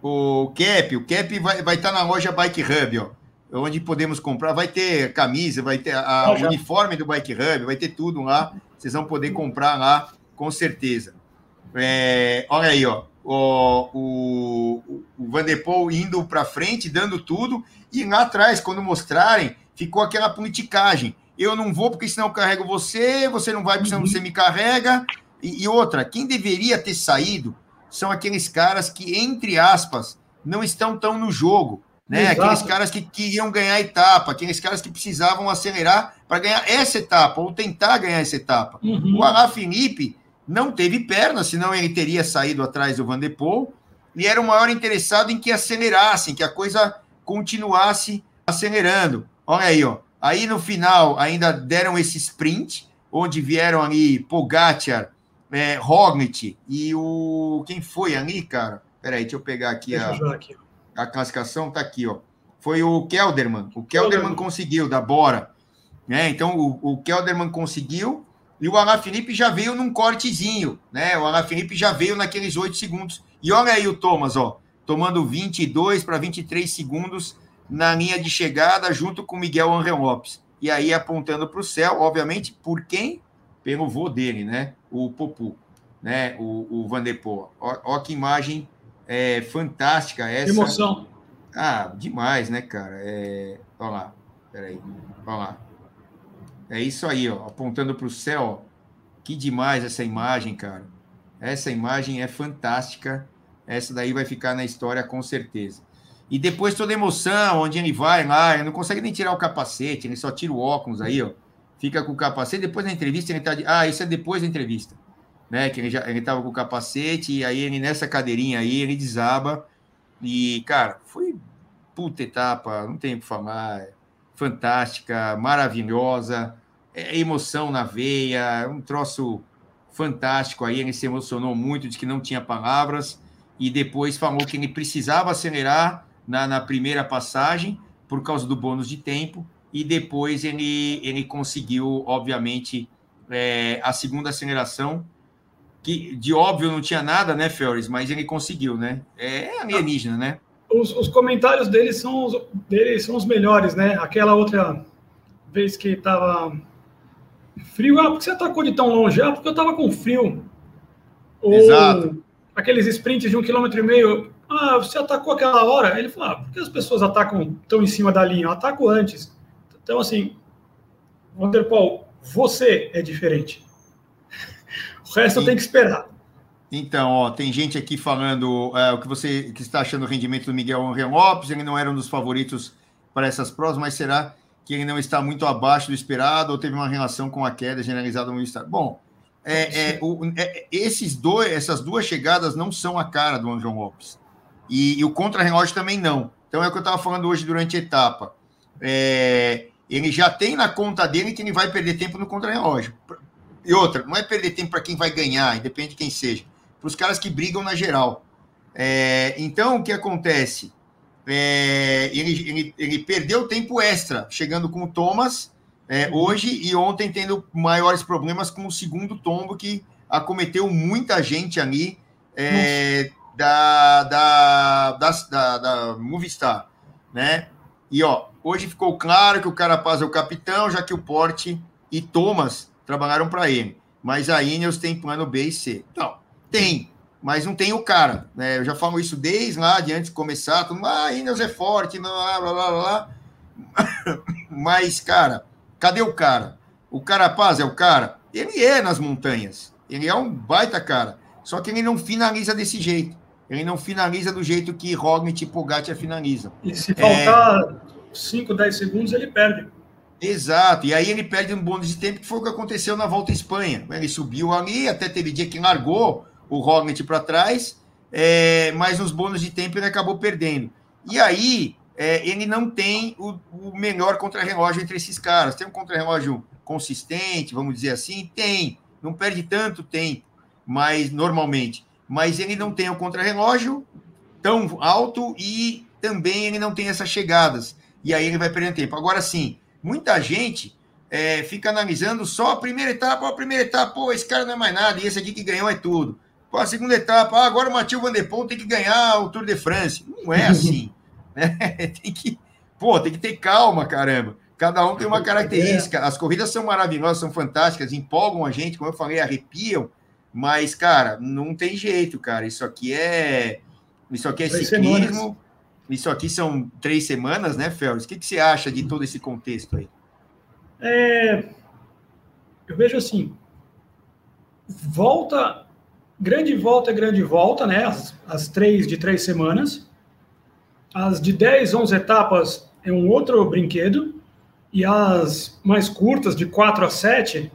o Cap. O Cap vai, vai estar tá na loja Bike Hub, ó. Onde podemos comprar. Vai ter camisa, vai ter a, o uniforme do Bike Hub, vai ter tudo lá. Vocês vão poder comprar lá, com certeza. É, olha aí, ó. O, o, o Vanderpool indo para frente, dando tudo, e lá atrás, quando mostrarem, ficou aquela politicagem. Eu não vou porque senão eu carrego você, você não vai porque senão você me carrega. E, e outra, quem deveria ter saído são aqueles caras que, entre aspas, não estão tão no jogo. Né? Exato. Aqueles caras que queriam ganhar a etapa, aqueles caras que precisavam acelerar para ganhar essa etapa, ou tentar ganhar essa etapa. Uhum. O Alain Felipe não teve perna, senão ele teria saído atrás do Van de Poel, e era o maior interessado em que acelerassem, que a coisa continuasse acelerando. Olha aí, ó. Aí no final ainda deram esse sprint, onde vieram ali Pogacar, é, e o. Quem foi ali, cara? Peraí, deixa eu pegar aqui, a, aqui. a classificação, tá aqui, ó. Foi o Kelderman. O Kelderman conseguiu, da Bora. Né? Então, o, o Kelderman conseguiu e o Alain Felipe já veio num cortezinho, né? O Alain Felipe já veio naqueles oito segundos. E olha aí o Thomas, ó, tomando 22 para 23 segundos na linha de chegada, junto com Miguel Angel Lopes. E aí apontando para o céu, obviamente, por quem? Pelo vô dele, né? O Popu, né? O, o Van de Poel. Ó, ó que imagem é, fantástica essa. Emoção. Ah, demais, né, cara? É... Olha lá, peraí, olha lá. É isso aí, ó, apontando para o céu. Que demais essa imagem, cara. Essa imagem é fantástica. Essa daí vai ficar na história com certeza. E depois toda emoção, onde ele vai lá, ele não consegue nem tirar o capacete, ele só tira o óculos aí, ó. Fica com o capacete. Depois da entrevista, ele tá de... Ah, isso é depois da entrevista. Né? Que ele já ele tava com o capacete, e aí ele nessa cadeirinha aí, ele desaba. E, cara, foi puta etapa, não tem o que falar fantástica, maravilhosa, é, emoção na veia, um troço fantástico aí. Ele se emocionou muito, de que não tinha palavras, e depois falou que ele precisava acelerar na, na primeira passagem por causa do bônus de tempo, e depois ele, ele conseguiu, obviamente, é, a segunda aceleração, que de óbvio não tinha nada, né, Feores? Mas ele conseguiu, né? É alienígena, né? os, os comentários dele são os, dele são os melhores, né? Aquela outra vez que tava frio, ah, porque você atacou de tão longe? Ah, porque eu tava com frio. Ou Exato. aqueles sprints de um quilômetro e meio, ah, você atacou aquela hora? Ele falou, ah, por que as pessoas atacam tão em cima da linha? Eu ataco antes. Então, assim, Wanderpaul, você é diferente. *laughs* O resto Sim. tem que esperar. Então, ó, tem gente aqui falando é, o que você que está achando o rendimento do Miguel Angel Lopes. Ele não era um dos favoritos para essas provas, mas será que ele não está muito abaixo do esperado ou teve uma relação com a queda generalizada no estado? Bom, é, é, o, é, esses dois, essas duas chegadas não são a cara do Angel Lopes. E, e o contra-relógio também não. Então é o que eu estava falando hoje durante a etapa. É, ele já tem na conta dele que ele vai perder tempo no contra-relógio. E outra, não é perder tempo para quem vai ganhar, independente de quem seja para os caras que brigam na geral. É, então, o que acontece? É, ele, ele, ele, perdeu tempo extra chegando com o Thomas é, hoje e ontem tendo maiores problemas com o segundo tombo que acometeu muita gente ali é, da, da, da, da, Movistar, né? E ó, hoje ficou claro que o Carapaz é o capitão, já que o Porte e Thomas trabalharam para ele. Mas a Ineos tem plano B e C. Então, tem, mas não tem o cara. Né? Eu já falo isso desde lá de antes de começar. Mundo, ah, Ineos é forte, blá, blá, blá, blá. *laughs* mas, cara, cadê o cara? O Carapaz é o cara? Ele é nas montanhas. Ele é um baita cara. Só que ele não finaliza desse jeito. Ele não finaliza do jeito que Roglic e Pogacar finaliza. E se faltar 5, é... 10 segundos, ele perde. Exato, e aí ele perde um bônus de tempo, que foi o que aconteceu na Volta à Espanha. Ele subiu ali, até teve dia que largou, o Roglic para trás, é, mas nos bônus de tempo ele acabou perdendo. E aí é, ele não tem o, o melhor contra-relógio entre esses caras. Tem um contra-relógio consistente, vamos dizer assim? Tem. Não perde tanto tempo, mas normalmente. Mas ele não tem o contrarrelógio tão alto e também ele não tem essas chegadas. E aí ele vai perdendo tempo. Agora sim, muita gente é, fica analisando só a primeira etapa, a primeira etapa, pô, esse cara não é mais nada, e esse aqui que ganhou é tudo. Pô, a segunda etapa, ah, agora o Matheus Van Der Poel tem que ganhar o Tour de France. Não é assim. *laughs* né? *laughs* Tem que, pô, tem que ter calma, caramba. Cada um tem uma característica. As corridas são maravilhosas, são fantásticas, empolgam a gente, como eu falei, arrepiam. Mas, cara, não tem jeito, cara. Isso aqui é. Isso aqui é três ciclismo. Semanas. Isso aqui são três semanas, né, Félix? O que, que você acha de todo esse contexto aí? É, eu vejo assim. Volta. Grande volta é grande volta, né? As, as três de três semanas. As de 10, 11 etapas é um outro brinquedo. E as mais curtas, de 4 a 7,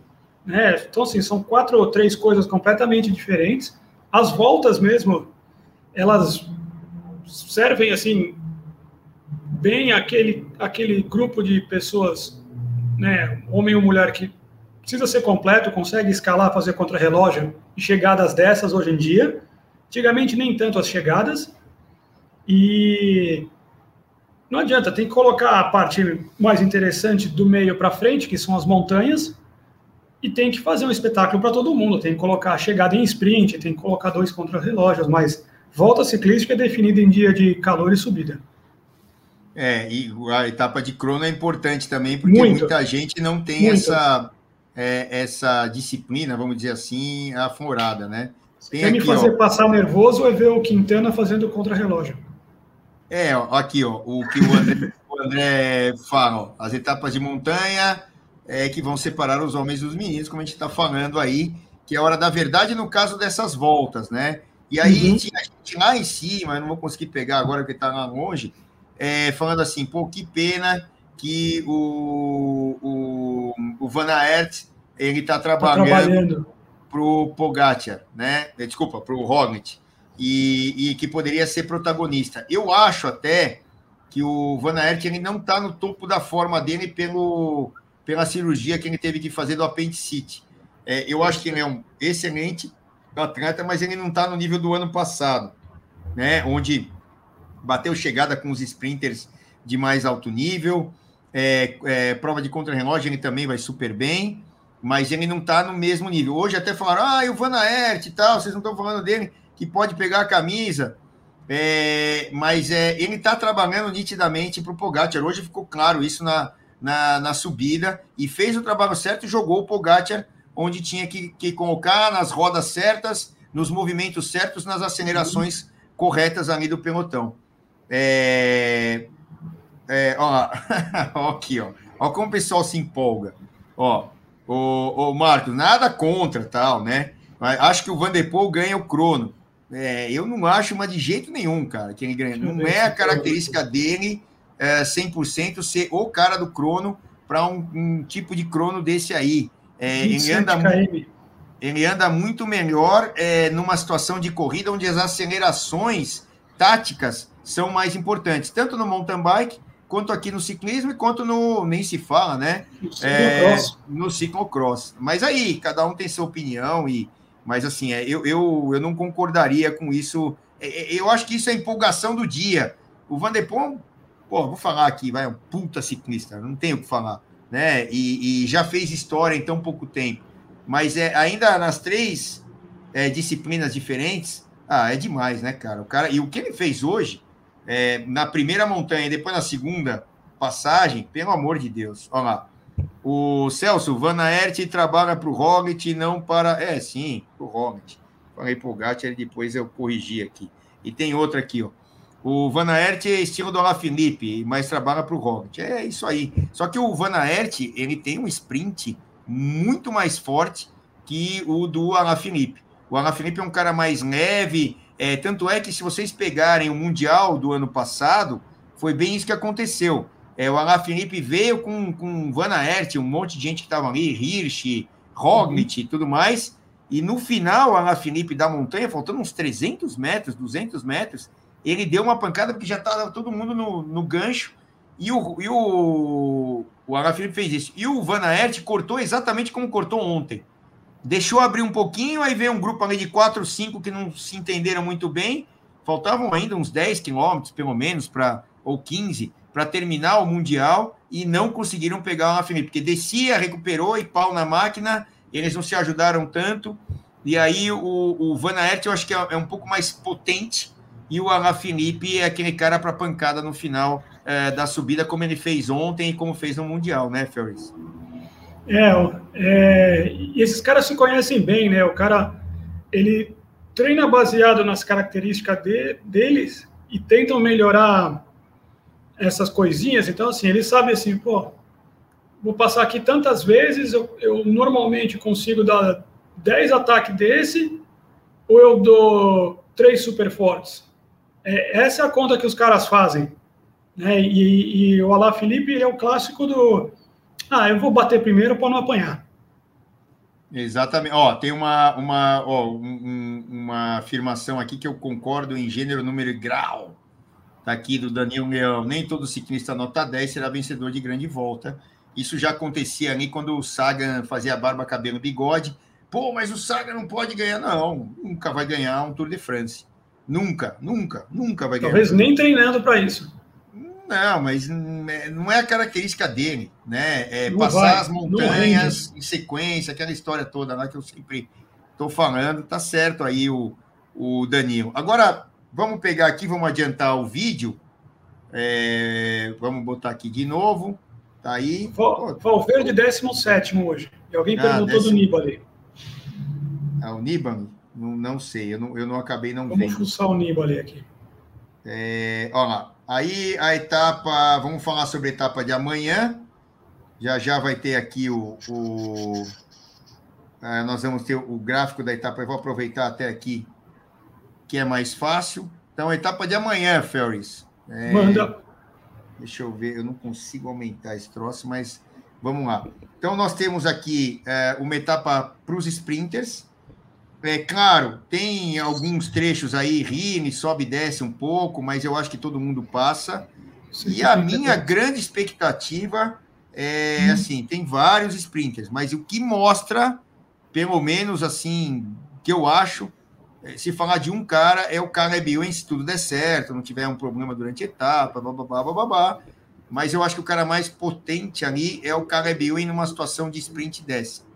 né? Então, assim, são quatro ou três coisas completamente diferentes. As voltas mesmo, elas servem, assim, bem aquele, aquele grupo de pessoas, né? Homem ou mulher que precisa ser completo, consegue escalar, fazer contra-relógio e chegadas dessas hoje em dia. Antigamente, nem tanto as chegadas. E não adianta, tem que colocar a parte mais interessante do meio para frente, que são as montanhas, e tem que fazer um espetáculo para todo mundo. Tem que colocar a chegada em sprint, tem que colocar dois contra-relógios, mas volta ciclística é definida em dia de calor e subida. É, e a etapa de crono é importante também, porque Muito. muita gente não tem essa, é, essa disciplina, vamos dizer assim, aflorada, né? Tem Quer aqui, me fazer ó, passar nervoso é ver o Quintana fazendo contra-relógio. É, ó, aqui, ó, o que o André, o André fala, ó, as etapas de montanha, é, que vão separar os homens dos meninos, como a gente está falando aí, que é a hora da verdade no caso dessas voltas, né? E aí uhum. tinha gente lá em cima, eu não vou conseguir pegar agora porque está lá longe, é, falando assim, pô, que pena que o, o, o Van Aert, ele está trabalhando, tá trabalhando. para o Pogacar, né? Desculpa, para o Roglic, e, e que poderia ser protagonista. Eu acho até que o Van Aert ele não está no topo da forma dele pelo pela cirurgia que ele teve que fazer do apendicite. É, eu acho que ele é um excelente atleta, mas ele não está no nível do ano passado, né? Onde bateu chegada com os sprinters de mais alto nível. É, é, prova de contra-relógio ele também vai super bem, mas ele não está no mesmo nível. Hoje até falaram, ah, o Van Aert e tal, vocês não estão falando dele, que pode pegar a camisa. É, mas é, ele está trabalhando nitidamente para o Pogacar. Hoje ficou claro isso na, na, na subida e fez o trabalho certo e jogou o Pogacar onde tinha que, que colocar nas rodas certas, nos movimentos certos, nas acelerações corretas ali do pelotão. É, é, ó, *laughs* ó, aqui, ó. Ó como o pessoal se empolga. Ó, o, o Marcos, nada contra tal, né? Mas acho que o Vanderpool ganha o crono. É, eu não acho, mas de jeito nenhum, cara, que ele ganha. Não é a característica dele é, 100% ser o cara do crono para um, um, tipo de crono desse aí. É, ele, anda muito, ele anda muito melhor é, numa situação de corrida onde as acelerações táticas são mais importantes, tanto no mountain bike quanto aqui no ciclismo e quanto no nem se fala, né? É, no ciclocross. Mas aí cada um tem sua opinião e mas assim é, eu, eu, eu não concordaria com isso. É, é, eu acho que isso é empolgação do dia. O Van der Poel pô, vou falar aqui, vai, um puta ciclista, não tenho o que falar, né? E, e, já fez história em tão pouco tempo. Mas é, ainda nas três é, disciplinas diferentes, ah, é demais, né, cara? O cara e o que ele fez hoje, é, na primeira montanha e depois na segunda passagem, pelo amor de Deus, olha lá. O Celso, Van Aert trabalha para o Roglic, não para. É, sim, para o Roglic. Falei para o Gatti, depois eu corrigi aqui. E tem outra aqui, ó. O Van Aert é estilo do Alaphilippe, mas trabalha para o Roglic. É isso aí. Só que o Van Aert, ele tem um sprint muito mais forte que o do Alaphilippe. O Alaphilippe é um cara mais leve, é, tanto é que se vocês pegarem o Mundial do ano passado, foi bem isso que aconteceu. É, o Alaphilippe veio com, com o Van Aert, um monte de gente que estava ali, Hirsch, Roglic e tudo mais, e no final, o Alaphilippe da montanha, faltando uns 300 metros, 200 metros, ele deu uma pancada porque já estava todo mundo no, no gancho e o, e o, o fez isso. E o Van Aert cortou exatamente como cortou ontem. deixou abrir um pouquinho, aí veio um grupo ali de quatro, cinco que não se entenderam muito bem. Faltavam ainda uns 10 quilômetros, pelo menos, para ou 15, para terminar o Mundial e não conseguiram pegar o Alaphilippe, porque descia, recuperou e pau na máquina, eles não se ajudaram tanto. E aí o, o Van Aert eu acho que é, é um pouco mais potente e o Alaphilippe é aquele cara para pancada no final é, da subida, como ele fez ontem e como fez no Mundial, né, Ferris? É, é, esses caras se conhecem bem, né? O cara, ele treina baseado nas características de, deles e tentam melhorar essas coisinhas. Então, assim, eles sabem assim, pô, vou passar aqui tantas vezes, eu, eu normalmente consigo dar 10 ataques desse, ou eu dou três super fortes. É, essa é a conta que os caras fazem. Né? E, e o Alá Felipe é o clássico do ah, eu vou bater primeiro para não apanhar. Exatamente. Ó, tem uma, uma, ó, um, uma afirmação aqui que eu concordo em gênero, número e grau. Tá aqui do Daniel Leão. Nem todo ciclista nota 10 será vencedor de grande volta. Isso já acontecia ali quando o Sagan fazia barba, cabelo, bigode. Pô, mas o Sagan não pode ganhar, não. Nunca vai ganhar um Tour de France. Nunca, nunca, nunca vai ganhar. Talvez nem treinando para isso. Não, mas não é a característica dele, né? É passar vai, as montanhas em sequência, aquela história toda lá que eu sempre estou falando, tá certo aí o, o Danilo. Agora, vamos pegar aqui, vamos adiantar o vídeo. É, vamos botar aqui de novo. Tá aí. Valverde 17 hoje. E alguém ah, perguntou décimo... do Nibali. Ah, o Nibali? Não, não sei, eu não, eu não acabei não vamos vendo. Vamos fuçar o Nibali aqui. É, olha lá. Aí a etapa, vamos falar sobre a etapa de amanhã. Já já vai ter aqui o. o é, nós vamos ter o gráfico da etapa. Eu vou aproveitar até aqui, que é mais fácil. Então, a etapa de amanhã, Ferris. É, Manda. Deixa eu ver, eu não consigo aumentar esse troço, mas vamos lá. Então, nós temos aqui é, uma etapa para os sprinters. É claro, tem alguns trechos aí, Rine, sobe e desce um pouco, mas eu acho que todo mundo passa. E a minha grande expectativa é hum. assim, tem vários sprinters, mas o que mostra, pelo menos assim, que eu acho, é, se falar de um cara, é o Caleb Ewan, se tudo der certo, não tiver um problema durante a etapa, babá, babá, mas eu acho que o cara mais potente ali é o Caleb Ewan numa situação de sprint dessa.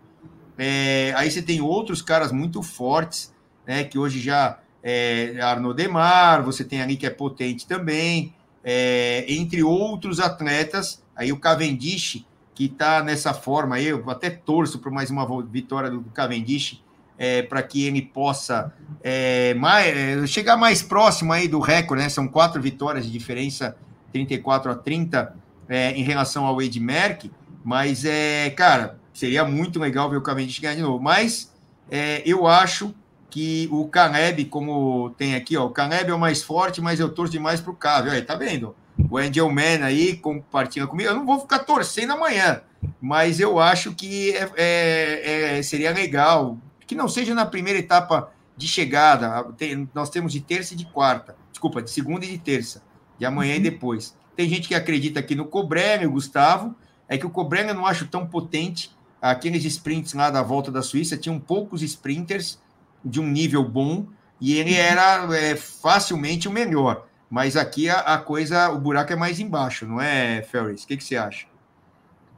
É, aí você tem outros caras muito fortes, né? Que hoje já é Demar, você tem ali que é potente também, é, entre outros atletas. Aí o Cavendish, que está nessa forma aí, eu até torço por mais uma vitória do Cavendish, é, para que ele possa é, mais, é, chegar mais próximo aí do recorde, né? São quatro vitórias de diferença, 34 a 30 é, em relação ao Ed Merck, mas é, cara, Seria muito legal ver o Cavendish ganhar de novo. Mas é, eu acho que o Caleb, como tem aqui, ó, o Caleb é o mais forte, mas eu torço demais para o Cave. Aí, tá vendo? O Angel Man aí compartilha comigo. Eu não vou ficar torcendo amanhã, mas eu acho que é, é, é, seria legal que não seja na primeira etapa de chegada. Tem, nós temos de terça e de quarta. Desculpa, de segunda e de terça. De amanhã uhum. e depois. Tem gente que acredita aqui no Cobrenga, o Gustavo. É que o Cobrenga eu não acho tão potente aqueles sprints lá da volta da Suíça tinham poucos sprinters de um nível bom e ele era é, facilmente o melhor. Mas aqui a, a, coisa, o buraco é mais embaixo, não é, Ferris? O que, que você acha?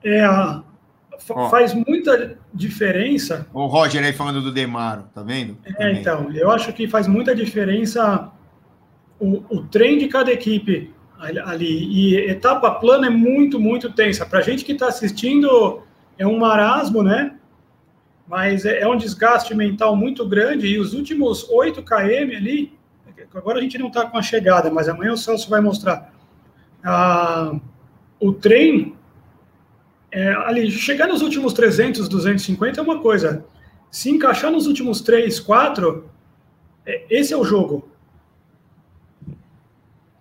É, faz muita diferença. O Roger aí falando do Demaro, tá vendo? É, Também. então, eu acho que faz muita diferença o, o trem de cada equipe ali. E etapa plana é muito, muito tensa. Para gente que está assistindo, é um marasmo, né? Mas é, é um desgaste mental muito grande e os últimos 8 km ali, agora a gente não está com a chegada, mas amanhã o Celso vai mostrar. Ah, o trem, é, ali, chegar nos últimos 300, 250 é uma coisa. Se encaixar nos últimos 3, 4, é, esse é o jogo.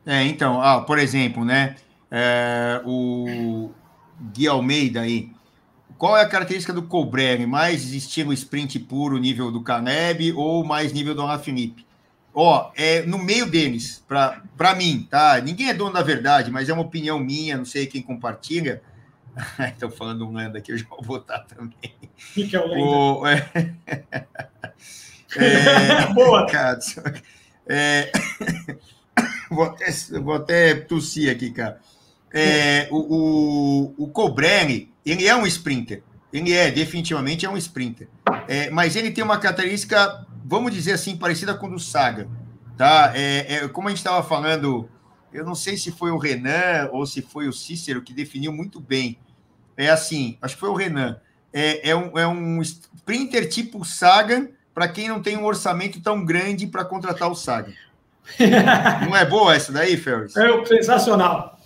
É, então, ah, por exemplo, né, é, o Gui Almeida aí, qual é a característica do Colbrelli? Mais estilo sprint puro, nível do Caneb, ou mais nível do Alaphilippe? Ó, é no meio deles, para mim, tá? Ninguém é dono da verdade, mas é uma opinião minha, não sei quem compartilha. *laughs* Estão falando um Landa aqui, eu já vou botar também. Que é o Landa? O, é... *laughs* é... Boa! É... *coughs* Vou, até, vou até tossir aqui, cara. É, o, o, o ele é um sprinter. Ele é, definitivamente é um sprinter. É, mas ele tem uma característica, vamos dizer assim, parecida com o do Saga. Tá? É, é, como a gente estava falando, eu não sei se foi o Renan ou se foi o Cícero que definiu muito bem. É assim, acho que foi o Renan. É, é, um, é um sprinter tipo Saga para quem não tem um orçamento tão grande para contratar o Saga. *laughs* não é boa essa daí, Ferris? É sensacional.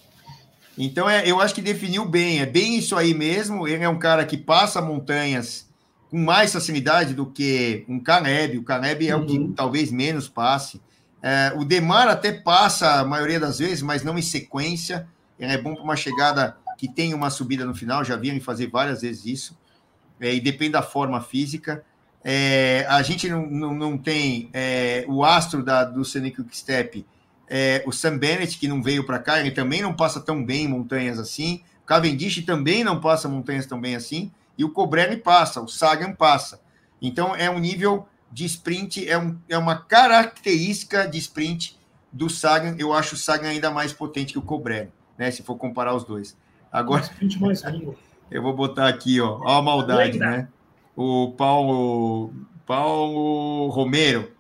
Então, é, eu acho que definiu bem, é bem isso aí mesmo. Ele é um cara que passa montanhas com mais facilidade do que um Caleb. O Caleb é uhum. o que uhum. talvez menos passe. É, o Demar até passa a maioria das vezes, mas não em sequência. Ele é bom para uma chegada que tem uma subida no final, já vi ele fazer várias vezes isso. É, e depende da forma física. É, a gente não, não, não tem é, o astro da, do Scenic Step é, o Sam Bennett, que não veio para cá, ele também não passa tão bem em montanhas assim. O Cavendish também não passa montanhas tão bem assim. E o Cobrelli passa, o Sagan passa. Então é um nível de sprint, é, um, é uma característica de sprint do Sagan. Eu acho o Sagan ainda mais potente que o Cobrelli, né? Se for comparar os dois. Agora. *laughs* eu vou botar aqui, ó. Ó a maldade, né? O Paulo, Paulo Romero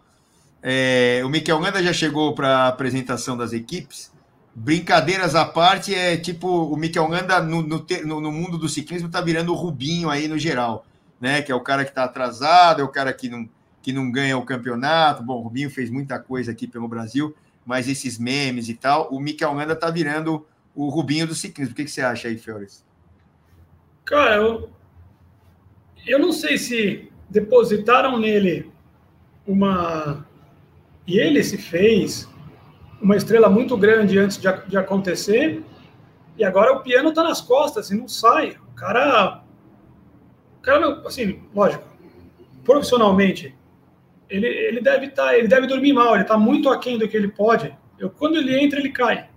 é, o Miquel Ganda já chegou para a apresentação das equipes. Brincadeiras à parte, é tipo o Miquel Ganda no, no, no mundo do ciclismo está virando o Rubinho aí no geral, né? Que é o cara que está atrasado, é o cara que não, que não ganha o campeonato. Bom, o Rubinho fez muita coisa aqui pelo Brasil, mas esses memes e tal, o Miquel Ganda está virando o Rubinho do ciclismo. O que, que você acha aí, Fiores? Cara, eu, eu não sei se depositaram nele uma e ele se fez uma estrela muito grande antes de, de acontecer, e agora o piano está nas costas e não sai. O cara, o cara, assim, lógico, profissionalmente, ele, ele deve estar, tá, ele deve dormir mal, ele está muito aquém do que ele pode. Eu, quando ele entra, ele cai.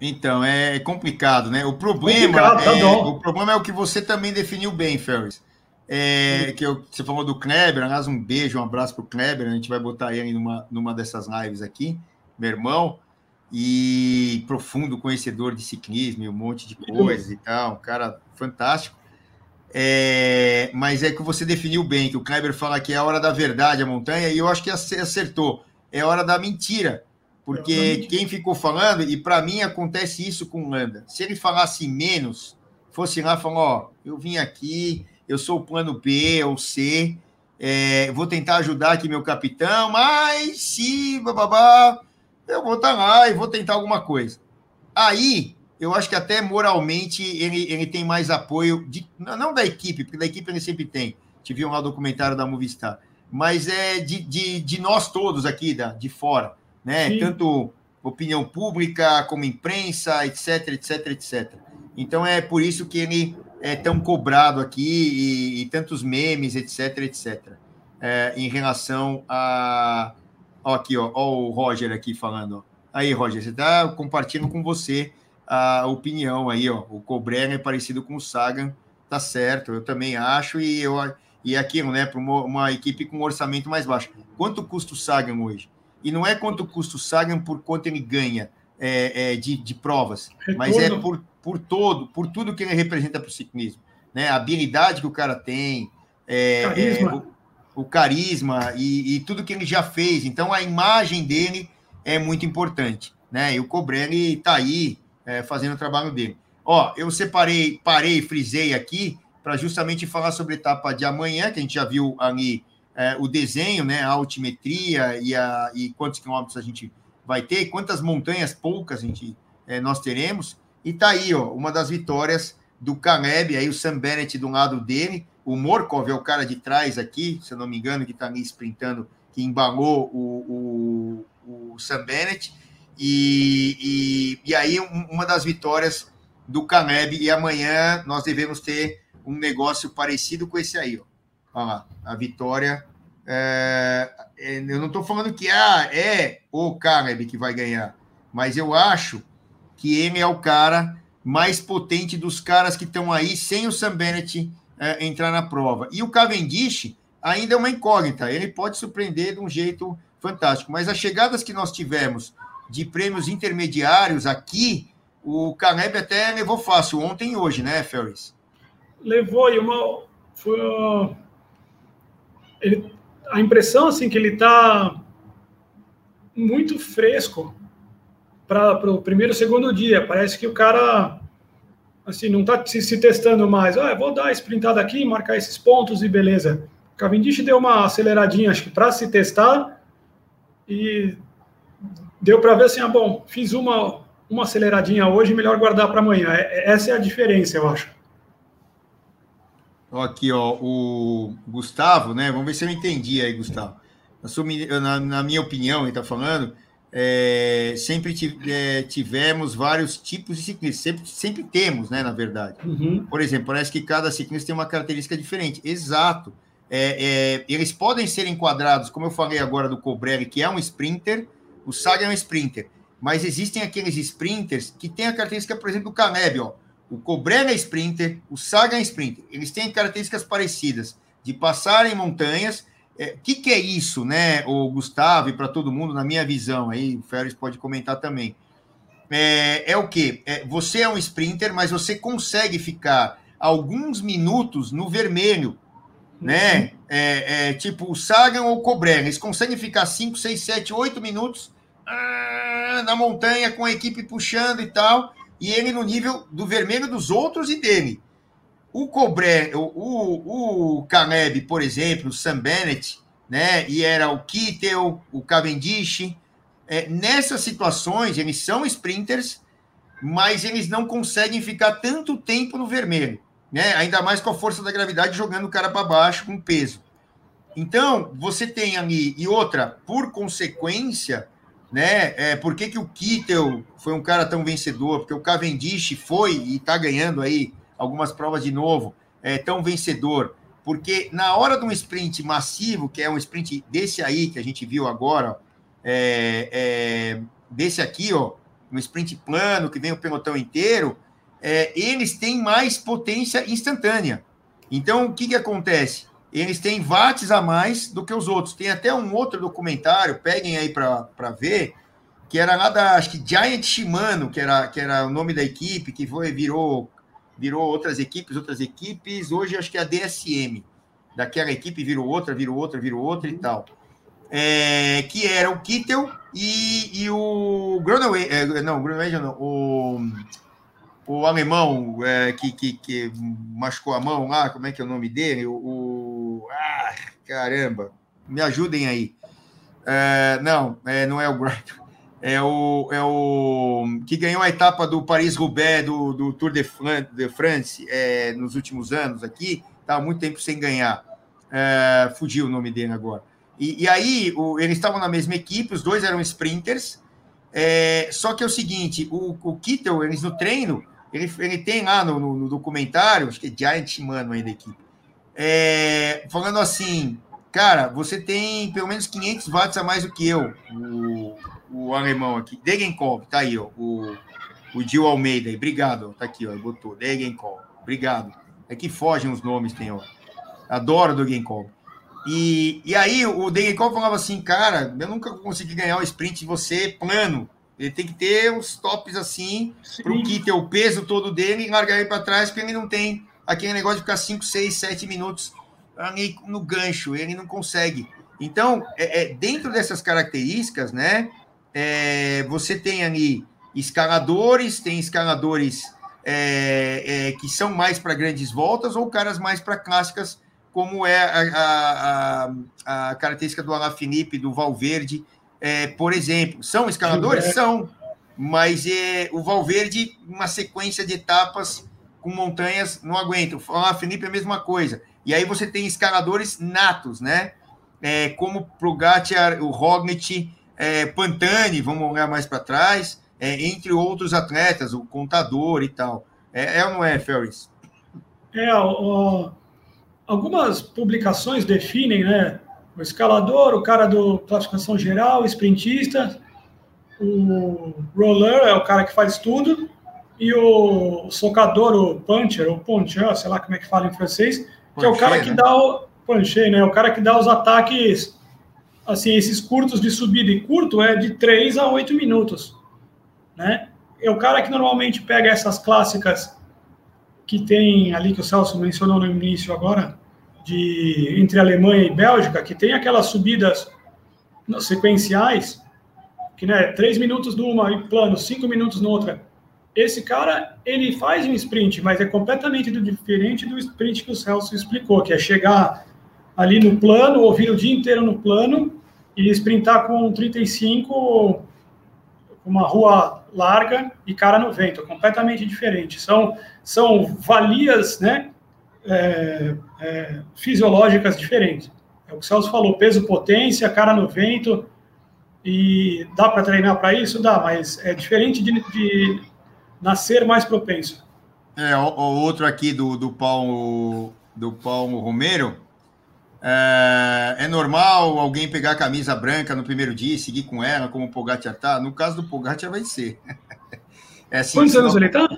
Então, é complicado, né? O problema, tá é, o problema é o que você também definiu bem, Ferris. É, que eu, você falou do Kleber, aliás, um beijo, um abraço para o Kleber. A gente vai botar ele numa, numa dessas lives aqui, meu irmão, e profundo conhecedor de ciclismo e um monte de coisas e tal, um cara fantástico. É, mas é que você definiu bem, que o Kleber fala que é a hora da verdade a montanha, e eu acho que acertou. É hora da mentira. Porque quem ficou falando, e para mim acontece isso com o Landa. Se ele falasse menos, fosse lá falando, ó, eu vim aqui, eu sou o plano B ou C, é, vou tentar ajudar aqui meu capitão, mas se bababá, eu vou estar tá lá e vou tentar alguma coisa. Aí, eu acho que até moralmente ele, ele tem mais apoio, de, não da equipe, porque da equipe ele sempre tem. Tive um lá documentário da Movistar, mas é de, de, de nós todos aqui, da, de fora, né? Sim. Tanto opinião pública como imprensa, etc, etc, etc. Então é por isso que ele é tão cobrado aqui e, e tantos memes, etc, etc. É, em relação a. Ó, aqui, ó, ó, o Roger aqui falando. Aí, Roger, você está compartilhando com você a opinião aí, ó. O Cobrenner é parecido com o Sagan, tá certo, eu também acho, e eu e aquilo, né, para uma, uma, equipe com um orçamento mais baixo. Quanto custa o Sagan hoje? E não é quanto custa o Sagan por quanto ele ganha é, é, de, de provas, Retorno. mas é por por todo, por tudo que ele representa para o ciclismo, né? A habilidade que o cara tem, é, carisma. É, o, o, carisma e, e, tudo que ele já fez. Então a imagem dele é muito importante, né? E o Cobrelli está aí é, fazendo o trabalho dele. Ó, eu separei, parei, frisei aqui para justamente falar sobre a etapa de amanhã, que a gente já viu ali é, o desenho, né? A altimetria e, a, e quantos quilômetros a gente vai ter, quantas montanhas poucas a gente é, nós teremos. E tá aí, ó, uma das vitórias do Caleb, aí o Sam Bennett do lado dele, o Morkov é o cara de trás aqui, se eu não me engano, que está ali sprintando, que embalou o, o, o Sam Bennett, e, e, e aí uma das vitórias do Caleb, e amanhã nós devemos ter um negócio parecido com esse aí, ó. Olha lá, a vitória. É eu não estou falando que ah, é o Caleb que vai ganhar, mas eu acho que ele é o cara mais potente dos caras que estão aí sem o Sam Bennett é, entrar na prova. E o Cavendish ainda é uma incógnita, ele pode surpreender de um jeito fantástico. Mas as chegadas que nós tivemos de prêmios intermediários aqui, o Caleb até levou fácil ontem e hoje, né, Ferris? Levou, e uma. Foi, ele, a impressão assim que ele está muito fresco para o primeiro segundo dia. Parece que o cara assim não está se, se, testando mais. Ah, vou dar sprintada aqui, marcar esses pontos e beleza. Cavendish deu uma aceleradinha, acho que para se testar e deu para ver assim, ah, bom, fiz uma uma aceleradinha hoje, melhor guardar para amanhã. É, é, essa é a diferença, eu acho. Aqui, ó, o Gustavo, né? Vamos ver se eu entendi aí, Gustavo. Na, na minha opinião, ele está falando, é, sempre é, tivemos vários tipos de ciclistas, sempre, sempre temos, né, na verdade. Uhum. Por exemplo, parece que cada ciclista tem uma característica diferente. Exato. É, é, eles podem ser enquadrados, como eu falei agora do Cobrelli, que é um sprinter, o Saga é um sprinter, mas existem aqueles sprinters que têm a característica, por exemplo, do Caleb, ó. O Cobrelli é sprinter, o Saga é sprinter. Eles têm características parecidas de passarem montanhas o é, que, que é isso, né, o Gustavo, e para todo mundo, na minha visão, aí o Férez pode comentar também. É, é o que? É, você é um sprinter, mas você consegue ficar alguns minutos no vermelho, né? Uhum. É, é, tipo o Sagan ou o Cobrera, eles conseguem ficar 5, 6, 7, 8 minutos ah, na montanha com a equipe puxando e tal, e ele no nível do vermelho dos outros e dele. O Cobré, o, o, o Caleb, por exemplo, o Sam Bennett, né? E era o Kittel, o Cavendish. É, nessas situações, eles são sprinters, mas eles não conseguem ficar tanto tempo no vermelho, né? Ainda mais com a força da gravidade jogando o cara para baixo com peso. Então, você tem ali, e outra, por consequência, né? É, por que, que o Kittel foi um cara tão vencedor? Porque o Cavendish foi e está ganhando aí algumas provas de novo, é, tão vencedor. Porque na hora de um sprint massivo, que é um sprint desse aí que a gente viu agora, é, é, desse aqui, ó, um sprint plano que vem o pelotão inteiro, é, eles têm mais potência instantânea. Então, o que, que acontece? Eles têm watts a mais do que os outros. Tem até um outro documentário, peguem aí para ver, que era lá da, acho que Giant Shimano, que era, que era o nome da equipe, que foi, virou virou outras equipes, outras equipes. Hoje acho que é a DSM. Daquela equipe virou outra, virou outra, virou outra e tal. É, que era o Kittel e, e o Gruneway, é, não, Gruneway não, o, o alemão é, que, que, que machucou a mão lá, como é que é o nome dele? O, o ah, caramba, me ajudem aí. É, não, é, não é o Gruneway é o, é o que ganhou a etapa do Paris-Roubaix do, do, Tour de, de France é, nos últimos anos aqui, estava muito tempo sem ganhar. É, fugiu o nome dele agora. E, e aí, o, eles estavam na mesma equipe, os dois eram sprinters, é, só que é o seguinte, o, o Kittel, eles no treino, ele, ele tem lá no, no, no documentário, acho que é Giant Mano aí da equipe, é, falando assim, cara, você tem pelo menos 500 watts a mais do que eu, o, o alemão aqui. Degenkopf, tá aí, ó. O, o Gil Almeida aí. Obrigado, ó, tá aqui, ó. Botou. Degenkopf. Obrigado. É que fogem os nomes, tem, ó. Adoro o Degenkopf. E, e aí o Degenkopf falava assim, cara, eu nunca consegui ganhar o sprint de você plano. Ele tem que ter uns tops assim, para o kit ter o peso todo dele e largar ele para trás, porque ele não tem aquele negócio de ficar 5, 6, 7 minutos ali no gancho. Ele não consegue. Então, é, é, dentro dessas características, né? É, você tem ali escaladores, tem escaladores é, é, que são mais para grandes voltas ou caras mais para clássicas, como é a, a, a característica do Alaphilippe, do Valverde, é, por exemplo. São escaladores? São, mas é, o Valverde, uma sequência de etapas com montanhas, não aguenta. O Alaphilippe é a mesma coisa. E aí você tem escaladores natos, né? É, como o Gattiar, o Roglic, é, Pantani, vamos olhar mais para trás, é, entre outros atletas, o contador e tal. É, é ou não é, Ferris? É, algumas publicações definem, né? O escalador, o cara do classificação geral, o sprintista, o roller é o cara que faz tudo, e o socador, o puncher, o poncher, sei lá como é que fala em francês, que é o cara que né? dá o puncher, né? O cara que dá os ataques assim, esses curtos de subida e curto é de 3 a 8 minutos, né? É o cara que normalmente pega essas clássicas que tem ali que o Celso mencionou no início agora, de entre Alemanha e Bélgica, que tem aquelas subidas sequenciais, que né, três minutos numa e plano, cinco minutos noutra. Esse cara, ele faz um sprint, mas é completamente diferente do sprint que o Celso explicou, que é chegar ali no plano, ouvir o dia inteiro no plano e sprintar com 35, uma rua larga e cara no vento, completamente diferente. São, são valias né, é, é, fisiológicas diferentes. É o que o Celso falou, peso, potência, cara no vento, e dá para treinar para isso? Dá, mas é diferente de, de nascer mais propenso. É, o, o, outro aqui do, do Paulo, do Paulo Romero, é, é, normal alguém pegar a camisa branca no primeiro dia e seguir com ela, como o Pogacar tá? No caso do Pogacar vai ser. *laughs* É assim, Quantos anos ele tá?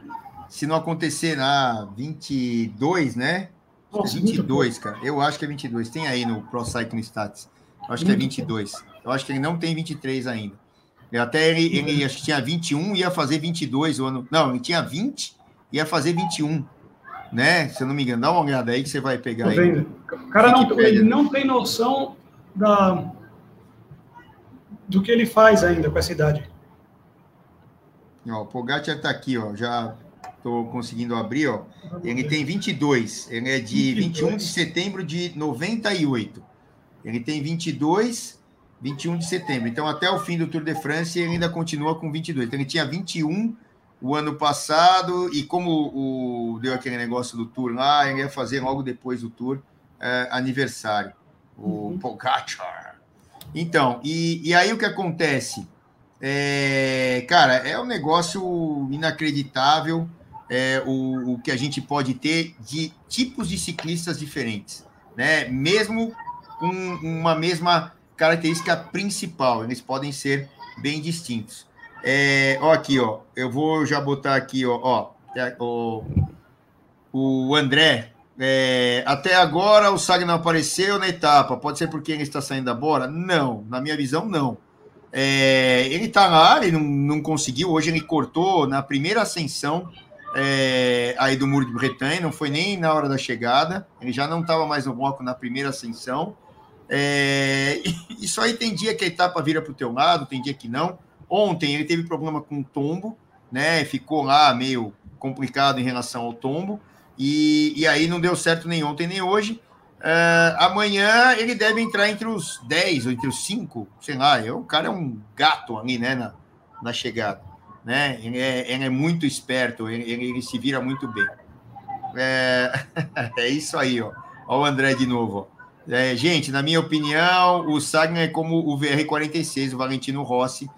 Se não acontecer na 22, né? Nossa, 22, cara. Eu acho que é 22. Tem aí no Pro Cycling Stats. Eu acho que é 22. Eu acho que ele não tem 23 ainda. Até ele, ele acho que tinha 21, ia fazer 22 o ano. Não, ele tinha 20, ia fazer 21 né? Se eu não me engano, dá uma olhada aí que você vai pegar aí. O cara não, ele não tem noção da, do que ele faz ainda com essa idade. Ó, o Pogacar tá aqui, ó, já tô conseguindo abrir, ó. Ele tem 22, ele é de 22. 21 de setembro de 98. Ele tem 22, 21 de setembro. Então, até o fim do Tour de France, ele ainda continua com 22. Então, ele tinha 21 o ano passado, e como o, deu aquele negócio do tour lá, ele ia fazer logo depois do tour é, aniversário, o uhum. Pogacar. Então, e, e aí o que acontece? É, cara, é um negócio inacreditável é, o, o que a gente pode ter de tipos de ciclistas diferentes, né? Mesmo com uma mesma característica principal, eles podem ser bem distintos. É, ó, aqui, ó. Eu vou já botar aqui, ó. ó é, o, o André. É, até agora o Sag não apareceu na etapa. Pode ser porque ele está saindo da bola? Não, na minha visão, não. É, ele está lá, ele não, não conseguiu. Hoje ele cortou na primeira ascensão é, aí do Muro de Bretagne, não foi nem na hora da chegada. Ele já não estava mais no bloco na primeira ascensão. É, *laughs* isso aí tem dia que a etapa vira para o teu lado, tem dia que não. Ontem ele teve problema com o tombo, né? Ficou lá meio complicado em relação ao tombo. E, e aí não deu certo nem ontem nem hoje. Uh, amanhã ele deve entrar entre os 10 ou entre os 5, sei lá. Eu, o cara é um gato ali, né? Na, na chegada. Né? Ele, é, ele é muito esperto, ele, ele, se vira muito bem. É, *laughs* é isso aí, ó. Olha o André de novo. É, gente, na minha opinião, o Sagner é como o VR46, o Valentino Rossi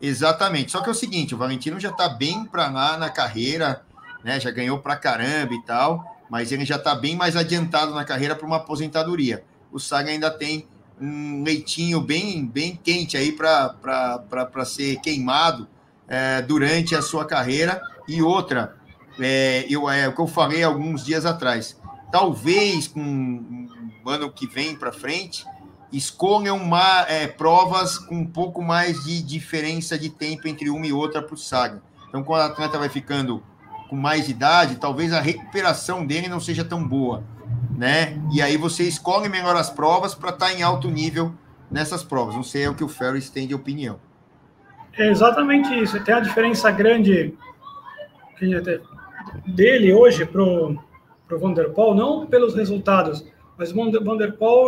Exatamente. Só que é o seguinte, o Valentino já está bem para lá na carreira, né? Já ganhou para caramba e tal, mas ele já está bem mais adiantado na carreira para uma aposentadoria. O Saga ainda tem um leitinho bem, bem quente aí para ser queimado é, durante a sua carreira. E outra, é, eu, é o que eu falei alguns dias atrás. Talvez com um ano que vem para frente, escolham uma, é, provas com um pouco mais de diferença de tempo entre uma e outra para o Saga. Então, quando o atleta vai ficando com mais idade, talvez a recuperação dele não seja tão boa, né? E aí você escolhe melhor as provas para estar tá em alto nível nessas provas. Não sei é o que o Ferris tem de opinião. É exatamente isso. Tem a diferença grande dele hoje para o Vanderpool, não pelos resultados, mas Van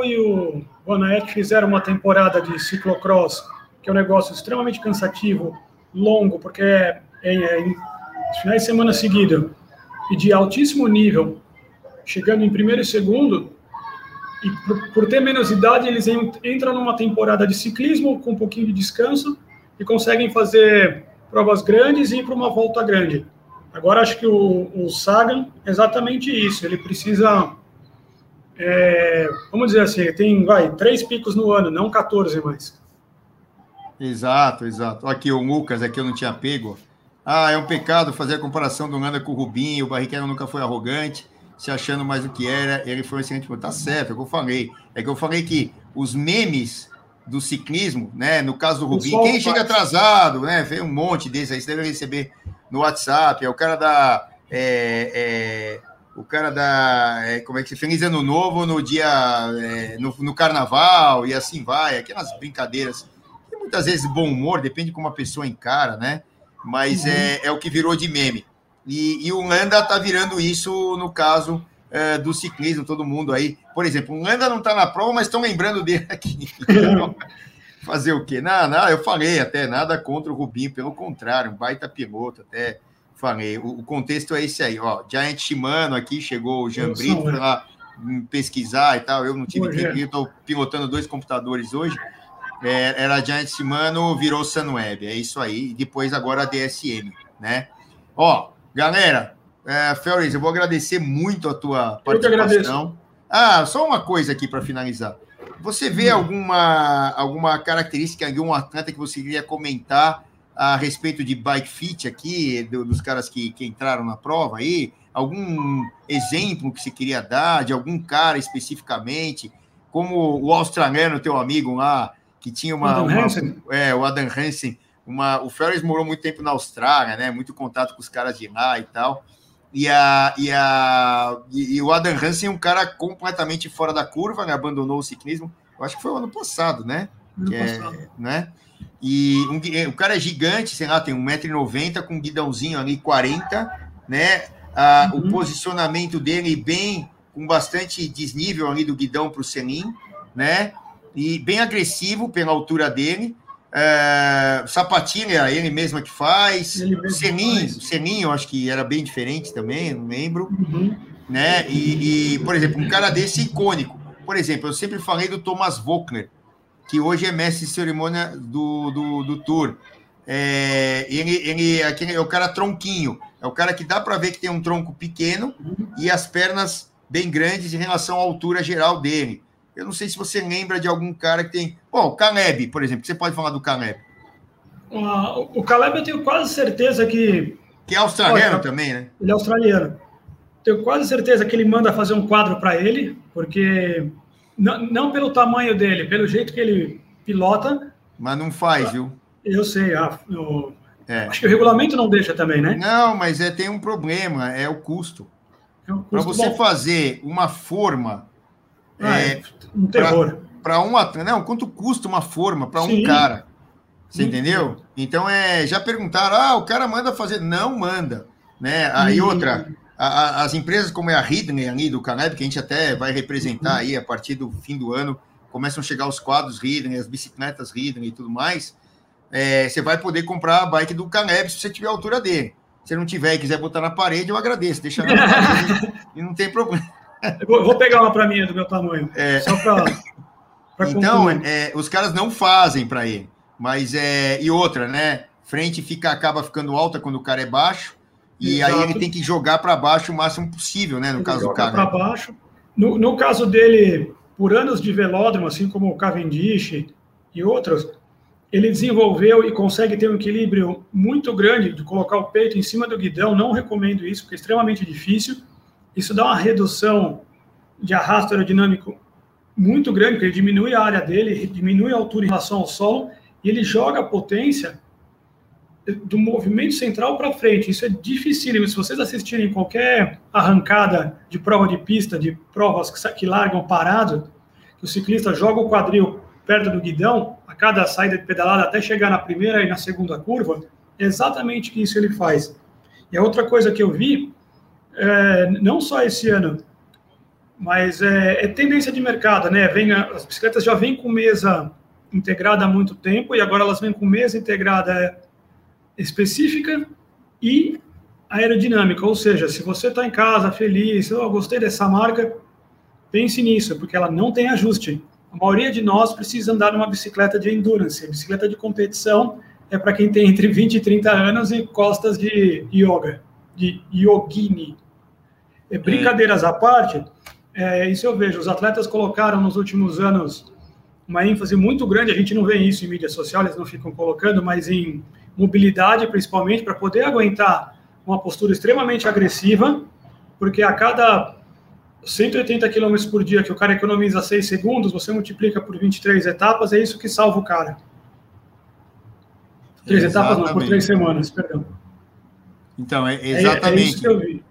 e o Van Aert fizeram uma temporada de ciclocross, que é um negócio extremamente cansativo, longo, porque é, é, é finais de semana seguida, e de altíssimo nível, chegando em primeiro e segundo, e por, por ter menos idade, eles entram numa temporada de ciclismo com um pouquinho de descanso e conseguem fazer provas grandes e ir para uma volta grande. Agora, acho que o, o Sagan é exatamente isso. Ele precisa é, vamos dizer assim, tem vai, três picos no ano, não 14 mais. Exato, exato. Aqui o Lucas, aqui eu não tinha pego. Ah, é um pecado fazer a comparação do Nanda com o Rubinho. O Barrichello nunca foi arrogante, se achando mais do que era. Ele foi assim, tipo, tá certo, é o que eu falei. É que eu falei que os memes do ciclismo, né? No caso do Rubinho, quem chega atrasado, né? Vem um monte desses aí, você deve receber no WhatsApp. É o cara da. É, é, o cara da. É, como é que se Feliz Ano Novo no dia. É, no, no, carnaval e assim vai. Aquelas brincadeiras. E muitas vezes bom humor, depende de como a pessoa encara, né? Mas uhum. é, é o que virou de meme. E, e o Landa tá virando isso no caso é, do ciclismo, todo mundo aí. Por exemplo, o Landa não está na prova, mas estão lembrando dele aqui. *laughs* Fazer o quê? Não, não, eu falei até nada contra o Rubinho, pelo contrário, um baita piloto, até falei. O, o contexto é esse aí, ó. Giant Shimano aqui, chegou o Jean Brito para lá pesquisar e tal. Eu não tive tempo, estou pilotando dois computadores hoje. É, era Giant Shimano, virou Sunweb, é isso aí. E depois agora a DSM, né? Ó, galera, é, eu vou agradecer muito a tua participação. Ah, só uma coisa aqui para finalizar. Você vê hum. alguma, alguma característica de um atleta que você queria comentar a respeito de bike fit aqui, do, dos caras que, que entraram na prova aí? Algum exemplo que você queria dar de algum cara especificamente? Como o australiano, teu amigo lá, que tinha uma. Adam uma Hansen. É, o Adam Hansen. Uma, o Ferris morou muito tempo na Austrália, né? Muito contato com os caras de lá e tal. E, a, e, a, e, e o Adam Hansen é um cara completamente fora da curva, né? abandonou o ciclismo. Eu acho que foi o ano passado, né? É, né? E um, é, o cara é gigante, sei lá, tem 1,90m com um guidãozinho ali 40, né? Ah, uhum. O posicionamento dele bem, com bastante desnível ali do guidão para o selim, né? E bem agressivo pela altura dele. É, sapatilha, ele mesmo que faz. Ele Seninho, faz. Seninho, acho que era bem diferente também, não lembro. Uhum. Né? E, e, por exemplo, um cara desse icônico. Por exemplo, eu sempre falei do Thomas Volkner, que hoje é mestre de cerimônia do, do, do Tour. É, ele, ele aquele, é o cara tronquinho, é o cara que dá para ver que tem um tronco pequeno e as pernas bem grandes em relação à altura geral dele. Eu não sei se você lembra de algum cara que tem. Bom, o Caleb, por exemplo, você pode falar do Caleb. Uh, o Caleb eu tenho quase certeza que. Que é australiano Olha, também, né? Ele é australiano. Tenho quase certeza que ele manda fazer um quadro para ele, porque. Não, não pelo tamanho dele, pelo jeito que ele pilota. Mas não faz, viu? Eu sei. Ah, eu... É. Acho que o regulamento não deixa também, né? Não, mas é, tem um problema, é o custo. É custo para você bom. fazer uma forma ah, é, é, um terror. Para um atleta. Não, quanto custa uma forma para um cara? Você entendeu? Então, é, já perguntaram, ah, o cara manda fazer. Não manda. Né? Aí outra, a, a, as empresas como é a Ridley ali do Caneb, que a gente até vai representar aí a partir do fim do ano, começam a chegar os quadros Ridley, as bicicletas Ridley e tudo mais, é, você vai poder comprar a bike do Caneb se você tiver a altura dele. Se não tiver e quiser botar na parede, eu agradeço, deixa na parede *laughs* e não tem problema. Eu vou pegar uma para mim do meu tamanho. É... Só para. Então, é, os caras não fazem para ele. Mas é. E outra, né? Frente fica, acaba ficando alta quando o cara é baixo. E Exato. aí ele tem que jogar para baixo o máximo possível, né? No ele caso do cara. Para baixo. No, no caso dele, por anos de velódromo, assim como o Cavendish e outros, ele desenvolveu e consegue ter um equilíbrio muito grande de colocar o peito em cima do guidão. Não recomendo isso, porque é extremamente difícil isso dá uma redução de arrasto aerodinâmico muito grande, porque ele diminui a área dele, diminui a altura em relação ao solo, e ele joga a potência do movimento central para frente. Isso é dificílimo. Se vocês assistirem qualquer arrancada de prova de pista, de provas que, que largam parado, que o ciclista joga o quadril perto do guidão, a cada saída de pedalada até chegar na primeira e na segunda curva, é exatamente isso ele faz. E a outra coisa que eu vi é, não só esse ano, mas é, é, tendência de mercado, né? Vem, as bicicletas já vêm com mesa integrada há muito tempo e agora elas vêm com mesa integrada específica e aerodinâmica, ou seja, se você está em casa feliz, eu oh, gostei dessa marca, pense nisso, porque ela não tem ajuste. A maioria de nós precisa andar numa bicicleta de endurance. A bicicleta de competição é para quem tem entre 20 e 30 anos e costas de yoga, de yogini. É, brincadeiras à parte, é, isso eu vejo. Os atletas colocaram nos últimos anos uma ênfase muito grande. A gente não vê isso em mídia social, eles não ficam colocando, mas em mobilidade, principalmente, para poder aguentar uma postura extremamente agressiva, porque a cada 180 km por dia que o cara economiza 6 segundos, você multiplica por 23 etapas, é isso que salva o cara. Três etapas não, por três semanas, perdão. Então, é exatamente. É, é isso que eu vi.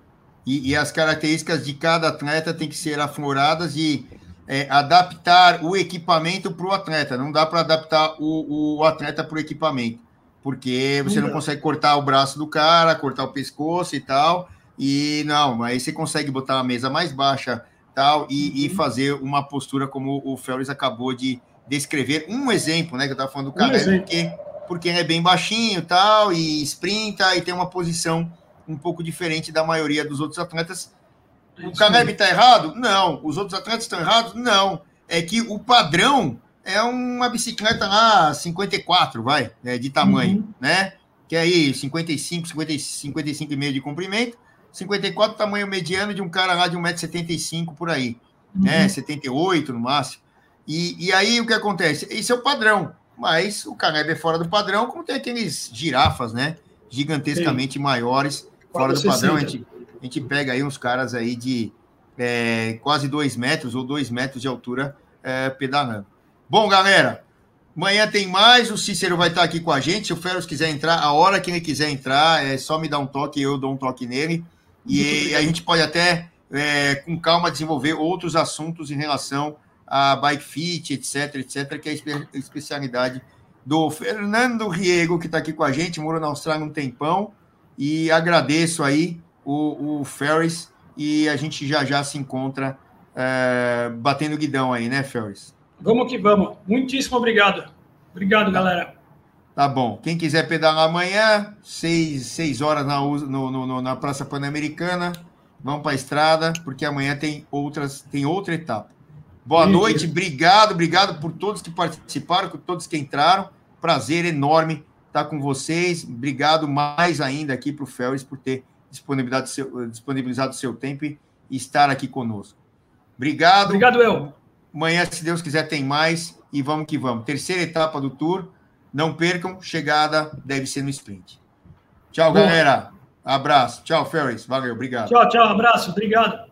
E, e, as características de cada atleta têm que ser afloradas e é, adaptar o equipamento para o atleta. Não dá para adaptar o, o atleta para o equipamento, porque você não, consegue cortar o braço do cara, cortar o pescoço e tal. E não, aí você consegue botar a mesa mais baixa tal e, uhum. e fazer uma postura como o Félix acabou de descrever. Um exemplo, né? Que eu estava falando do cara, um porque, porque é bem baixinho tal, e sprinta e tem uma posição um pouco diferente da maioria dos outros atletas. O Caleb está errado? Não. Os outros atletas estão errados? Não. É que o padrão é uma bicicleta lá 54, vai, né, de tamanho, uhum. né? Que é aí 55, 50, 55,5 de comprimento 54 tamanho mediano de um cara lá de 1,75m por aí, uhum. né? 78 no máximo. E, e aí o que acontece? Esse é o padrão, mas o Caleb é fora do padrão, como tem aqueles girafas, né? Gigantescamente Sim. maiores, fora do padrão. A gente, a gente pega aí uns caras aí de é, quase 2 metros ou 2 metros de altura é, pedalando. Bom, galera, amanhã tem mais. O Cícero vai estar aqui com a gente. Se o Feros quiser entrar, a hora que ele quiser entrar, é só me dar um toque, eu dou um toque nele. E a gente pode até, é, com calma, desenvolver outros assuntos em relação a bike fit, etc, etc, que é a especialidade do Fernando Riego, que está aqui com a gente, morou na Austrália um tempão, e agradeço aí o, o Ferris, e a gente já já se encontra é, batendo guidão aí, né, Ferris? Vamos que vamos. Muitíssimo obrigado. Obrigado, galera. Tá bom. Quem quiser pedalar amanhã, seis, seis horas na, no, no, na Praça Pan-Americana, vamos para a estrada, porque amanhã tem outras, tem outra etapa. Boa Sim, noite, obrigado, obrigado por todos que participaram, por todos que entraram. Prazer enorme estar com vocês. Obrigado mais ainda aqui para o Félix por ter disponibilizado seu, disponibilizado o seu tempo e estar aqui conosco. Obrigado. Obrigado, eu. Amanhã, se Deus quiser, tem mais e vamos que vamos. Terceira etapa do Tour. Não percam, chegada deve ser no sprint. Tchau, Bom. galera. Abraço. Tchau, Ferris. Valeu, obrigado. Tchau, tchau, abraço, obrigado.